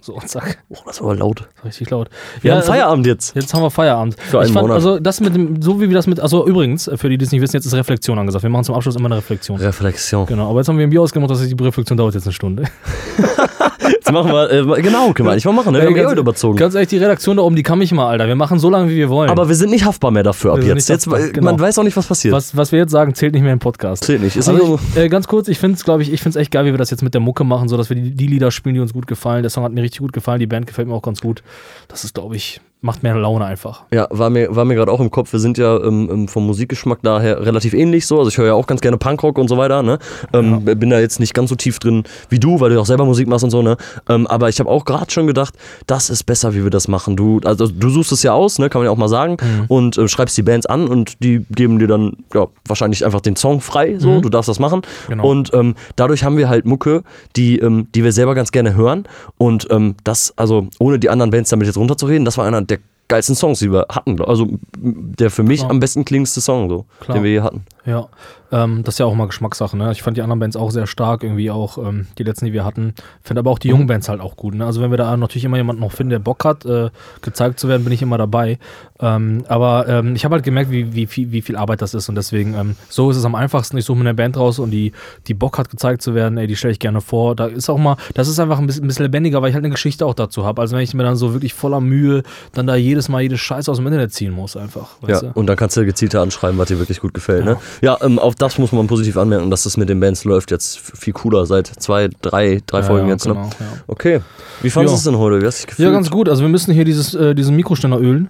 So, zack. Oh, das war aber laut. Richtig laut. Wir haben also- Feierabend jetzt. Jetzt haben wir Feierabend. Für einen ich fand, Monat. also das mit dem, so wie wir das mit, also übrigens, für die, die es nicht wissen, jetzt ist Reflexion angesagt. Wir machen zum Abschluss immer eine Reflexion. Reflexion. Genau, aber jetzt haben wir ein Bier ausgemacht, das heißt, die Reflexion dauert jetzt eine Stunde. Machen wir, äh, genau, können wir eigentlich mal machen, ne? Wir haben eh heute überzogen. Ganz ehrlich, die Redaktion da oben, die kann mich mal, Alter. Wir machen so lange, wie wir wollen. Aber wir sind nicht haftbar mehr dafür ab Wir sind jetzt. nicht jetzt haftbar, weil- genau. Man weiß auch nicht, was passiert. was, was wir jetzt sagen, zählt nicht mehr im Podcast. Zählt nicht. Ist Also ich, äh, ganz kurz, ich finde es, glaube ich, ich finde es echt geil, wie wir das jetzt mit der Mucke machen, so dass wir die, die Lieder spielen, die uns gut gefallen. Der Song hat mir richtig gut gefallen, die Band gefällt mir auch ganz gut. Das ist, glaube ich, macht mehr Laune einfach. ja, war mir, war mir gerade auch im Kopf. Wir sind ja ähm, ähm, vom Musikgeschmack daher relativ ähnlich so. Also ich höre ja auch ganz gerne Punkrock und so weiter. Ne? Ähm, Bin da jetzt nicht ganz so tief drin wie du, weil du auch selber Musik machst und so. Ne? Ähm, aber ich habe auch gerade schon gedacht, das ist besser, wie wir das machen. Du, also du suchst es ja aus, ne? kann man ja auch mal sagen, und äh, schreibst die Bands an und die geben dir dann ja, wahrscheinlich einfach den Song frei. So, du darfst das machen. Genau. Und ähm, dadurch haben wir halt Mucke, die, ähm, die wir selber ganz gerne hören. Und das, also ohne die anderen Bands damit jetzt runterzureden, das war einer der geilsten Songs, die wir hatten. Also der für mich Klar. am besten klingendste Song, so, Klar. den wir je hatten. Ja, ähm, das ist ja auch mal Geschmackssache. Ne? Ich fand die anderen Bands auch sehr stark, irgendwie auch ähm, die letzten, die wir hatten. Finde aber auch die jungen Bands halt auch gut. Ne? Also wenn wir da natürlich immer jemanden noch finden, der Bock hat, äh, gezeigt zu werden, bin ich immer dabei. Ähm, aber ähm, ich habe halt gemerkt, wie, wie, viel, wie viel Arbeit das ist und deswegen, ähm, so ist es am einfachsten. Ich suche mir eine Band raus und die, die Bock hat, gezeigt zu werden, ey, die stelle ich gerne vor. Da ist auch mal, das ist einfach ein bisschen, ein bisschen lebendiger, weil ich halt eine Geschichte auch dazu habe. Also wenn ich mir dann so wirklich voller Mühe dann da jedes Mal jede Scheiße aus dem Internet ziehen muss, einfach. Ja, du? und dann kannst du gezielter anschreiben, was dir wirklich gut gefällt. Ne? Ja, ähm, auf das muss man positiv anmerken, dass das mit den Bands läuft jetzt viel cooler seit zwei, drei, drei Ja, Folgen ja, jetzt. genau, Ne? ja. Okay. Wie fandest du es denn heute? Wie hast du dich? Ja, ganz gut. Also wir müssen hier dieses, äh, diesen Mikroständer ölen.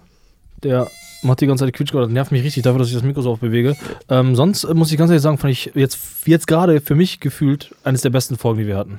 Der macht die ganze Zeit Quietsch, das nervt mich richtig dafür, dass ich das Mikro so oft bewege. Ähm, sonst äh, muss ich ganz ehrlich sagen, fand ich jetzt, jetzt gerade für mich gefühlt eines der besten Folgen, die wir hatten.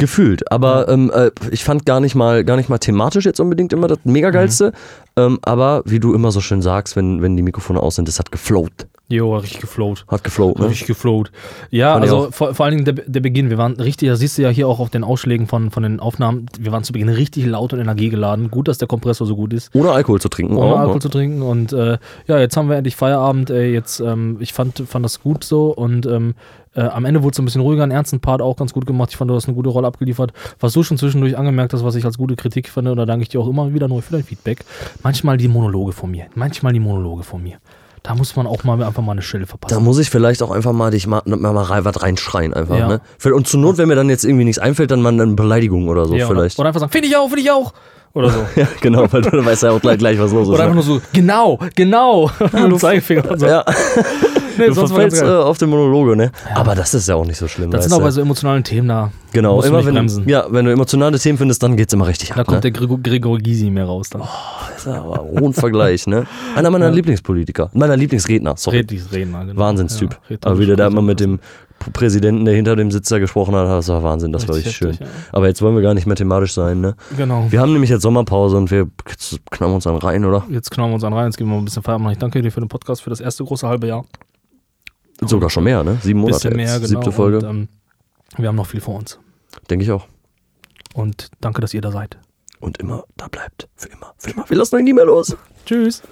Gefühlt, aber ähm, äh, ich fand gar nicht mal gar nicht mal thematisch jetzt unbedingt immer das mega geilste. Mhm. Ähm, aber wie du immer so schön sagst, wenn, wenn die Mikrofone aus sind, das hat geflowt. Jo, richtig geflowt. Hat geflowt, ne? Richtig geflowt. Ja, Fand also vor, vor allen Dingen der, der Beginn. Wir waren richtig, das siehst du ja hier auch auf den Ausschlägen von, von den Aufnahmen. Wir waren zu Beginn richtig laut und energiegeladen. Gut, dass der Kompressor so gut ist. Ohne Alkohol zu trinken. ohne auch, Alkohol ne? zu trinken. Und äh, ja, jetzt haben wir endlich Feierabend. Ey, jetzt, ähm, ich fand, fand das gut so und ähm, äh, am Ende wurde es ein bisschen ruhiger, einen ernsten Part auch ganz gut gemacht. Ich fand, du hast eine gute Rolle abgeliefert. Was du schon zwischendurch angemerkt hast, was ich als gute Kritik fand, und da danke ich dir auch immer wieder neu für dein Feedback. Manchmal die Monologe von mir. Manchmal die Monologe von mir. Da muss man auch mal einfach mal eine Stelle verpassen. Da muss ich vielleicht auch einfach mal dich mal, mal, mal rein- was reinschreien einfach, Ja. ne? Und zur Not, wenn mir dann jetzt irgendwie nichts einfällt, dann mal eine Beleidigung oder so ja, oder, vielleicht. oder einfach sagen, finde ich auch, finde ich auch. Oder so. ja, genau, weil du weißt ja auch gleich, gleich was los ist. Oder einfach ne? nur so, genau, genau. Dem Zeigefinger und so. ja, nee, sonst war verfällst äh, auf den Monologe, ne? Aber das ist ja auch nicht so schlimm. Das sind auch bei so emotionalen Themen da. Genau, immer wenn, bremsen. ja, wenn du emotionale Themen findest, dann geht's immer richtig Da ab. kommt ne? der Gregor, Gregor Gysi mehr raus dann. Das ist aber hohen Vergleich, ne? Einer meiner Lieblingspolitiker, meiner Lieblingsredner, sorry. Redner, genau. Wahnsinnstyp. Ja, aber wie der da immer mit dem Präsidenten, der hinter dem Sitzer gesprochen hat, das war Wahnsinn, das war richtig Richtig schön. heftig, Aber jetzt wollen wir gar nicht mehr thematisch sein, ne? Genau. Wir haben nämlich jetzt Sommerpause und wir knallen uns dann rein, oder? Jetzt knallen wir uns an rein, jetzt geben wir mal ein bisschen Feierabend. Ich danke dir für den Podcast, für das erste große halbe Jahr. Sogar schon mehr, ne? Sieben Monate bisschen mehr, genau. Siebte Folge. Und, ähm, wir haben noch viel vor uns. Denke ich auch. Und danke, dass ihr da seid. Und immer da bleibt. Für immer. Für immer. Wir lassen euch nie mehr los. Tschüss.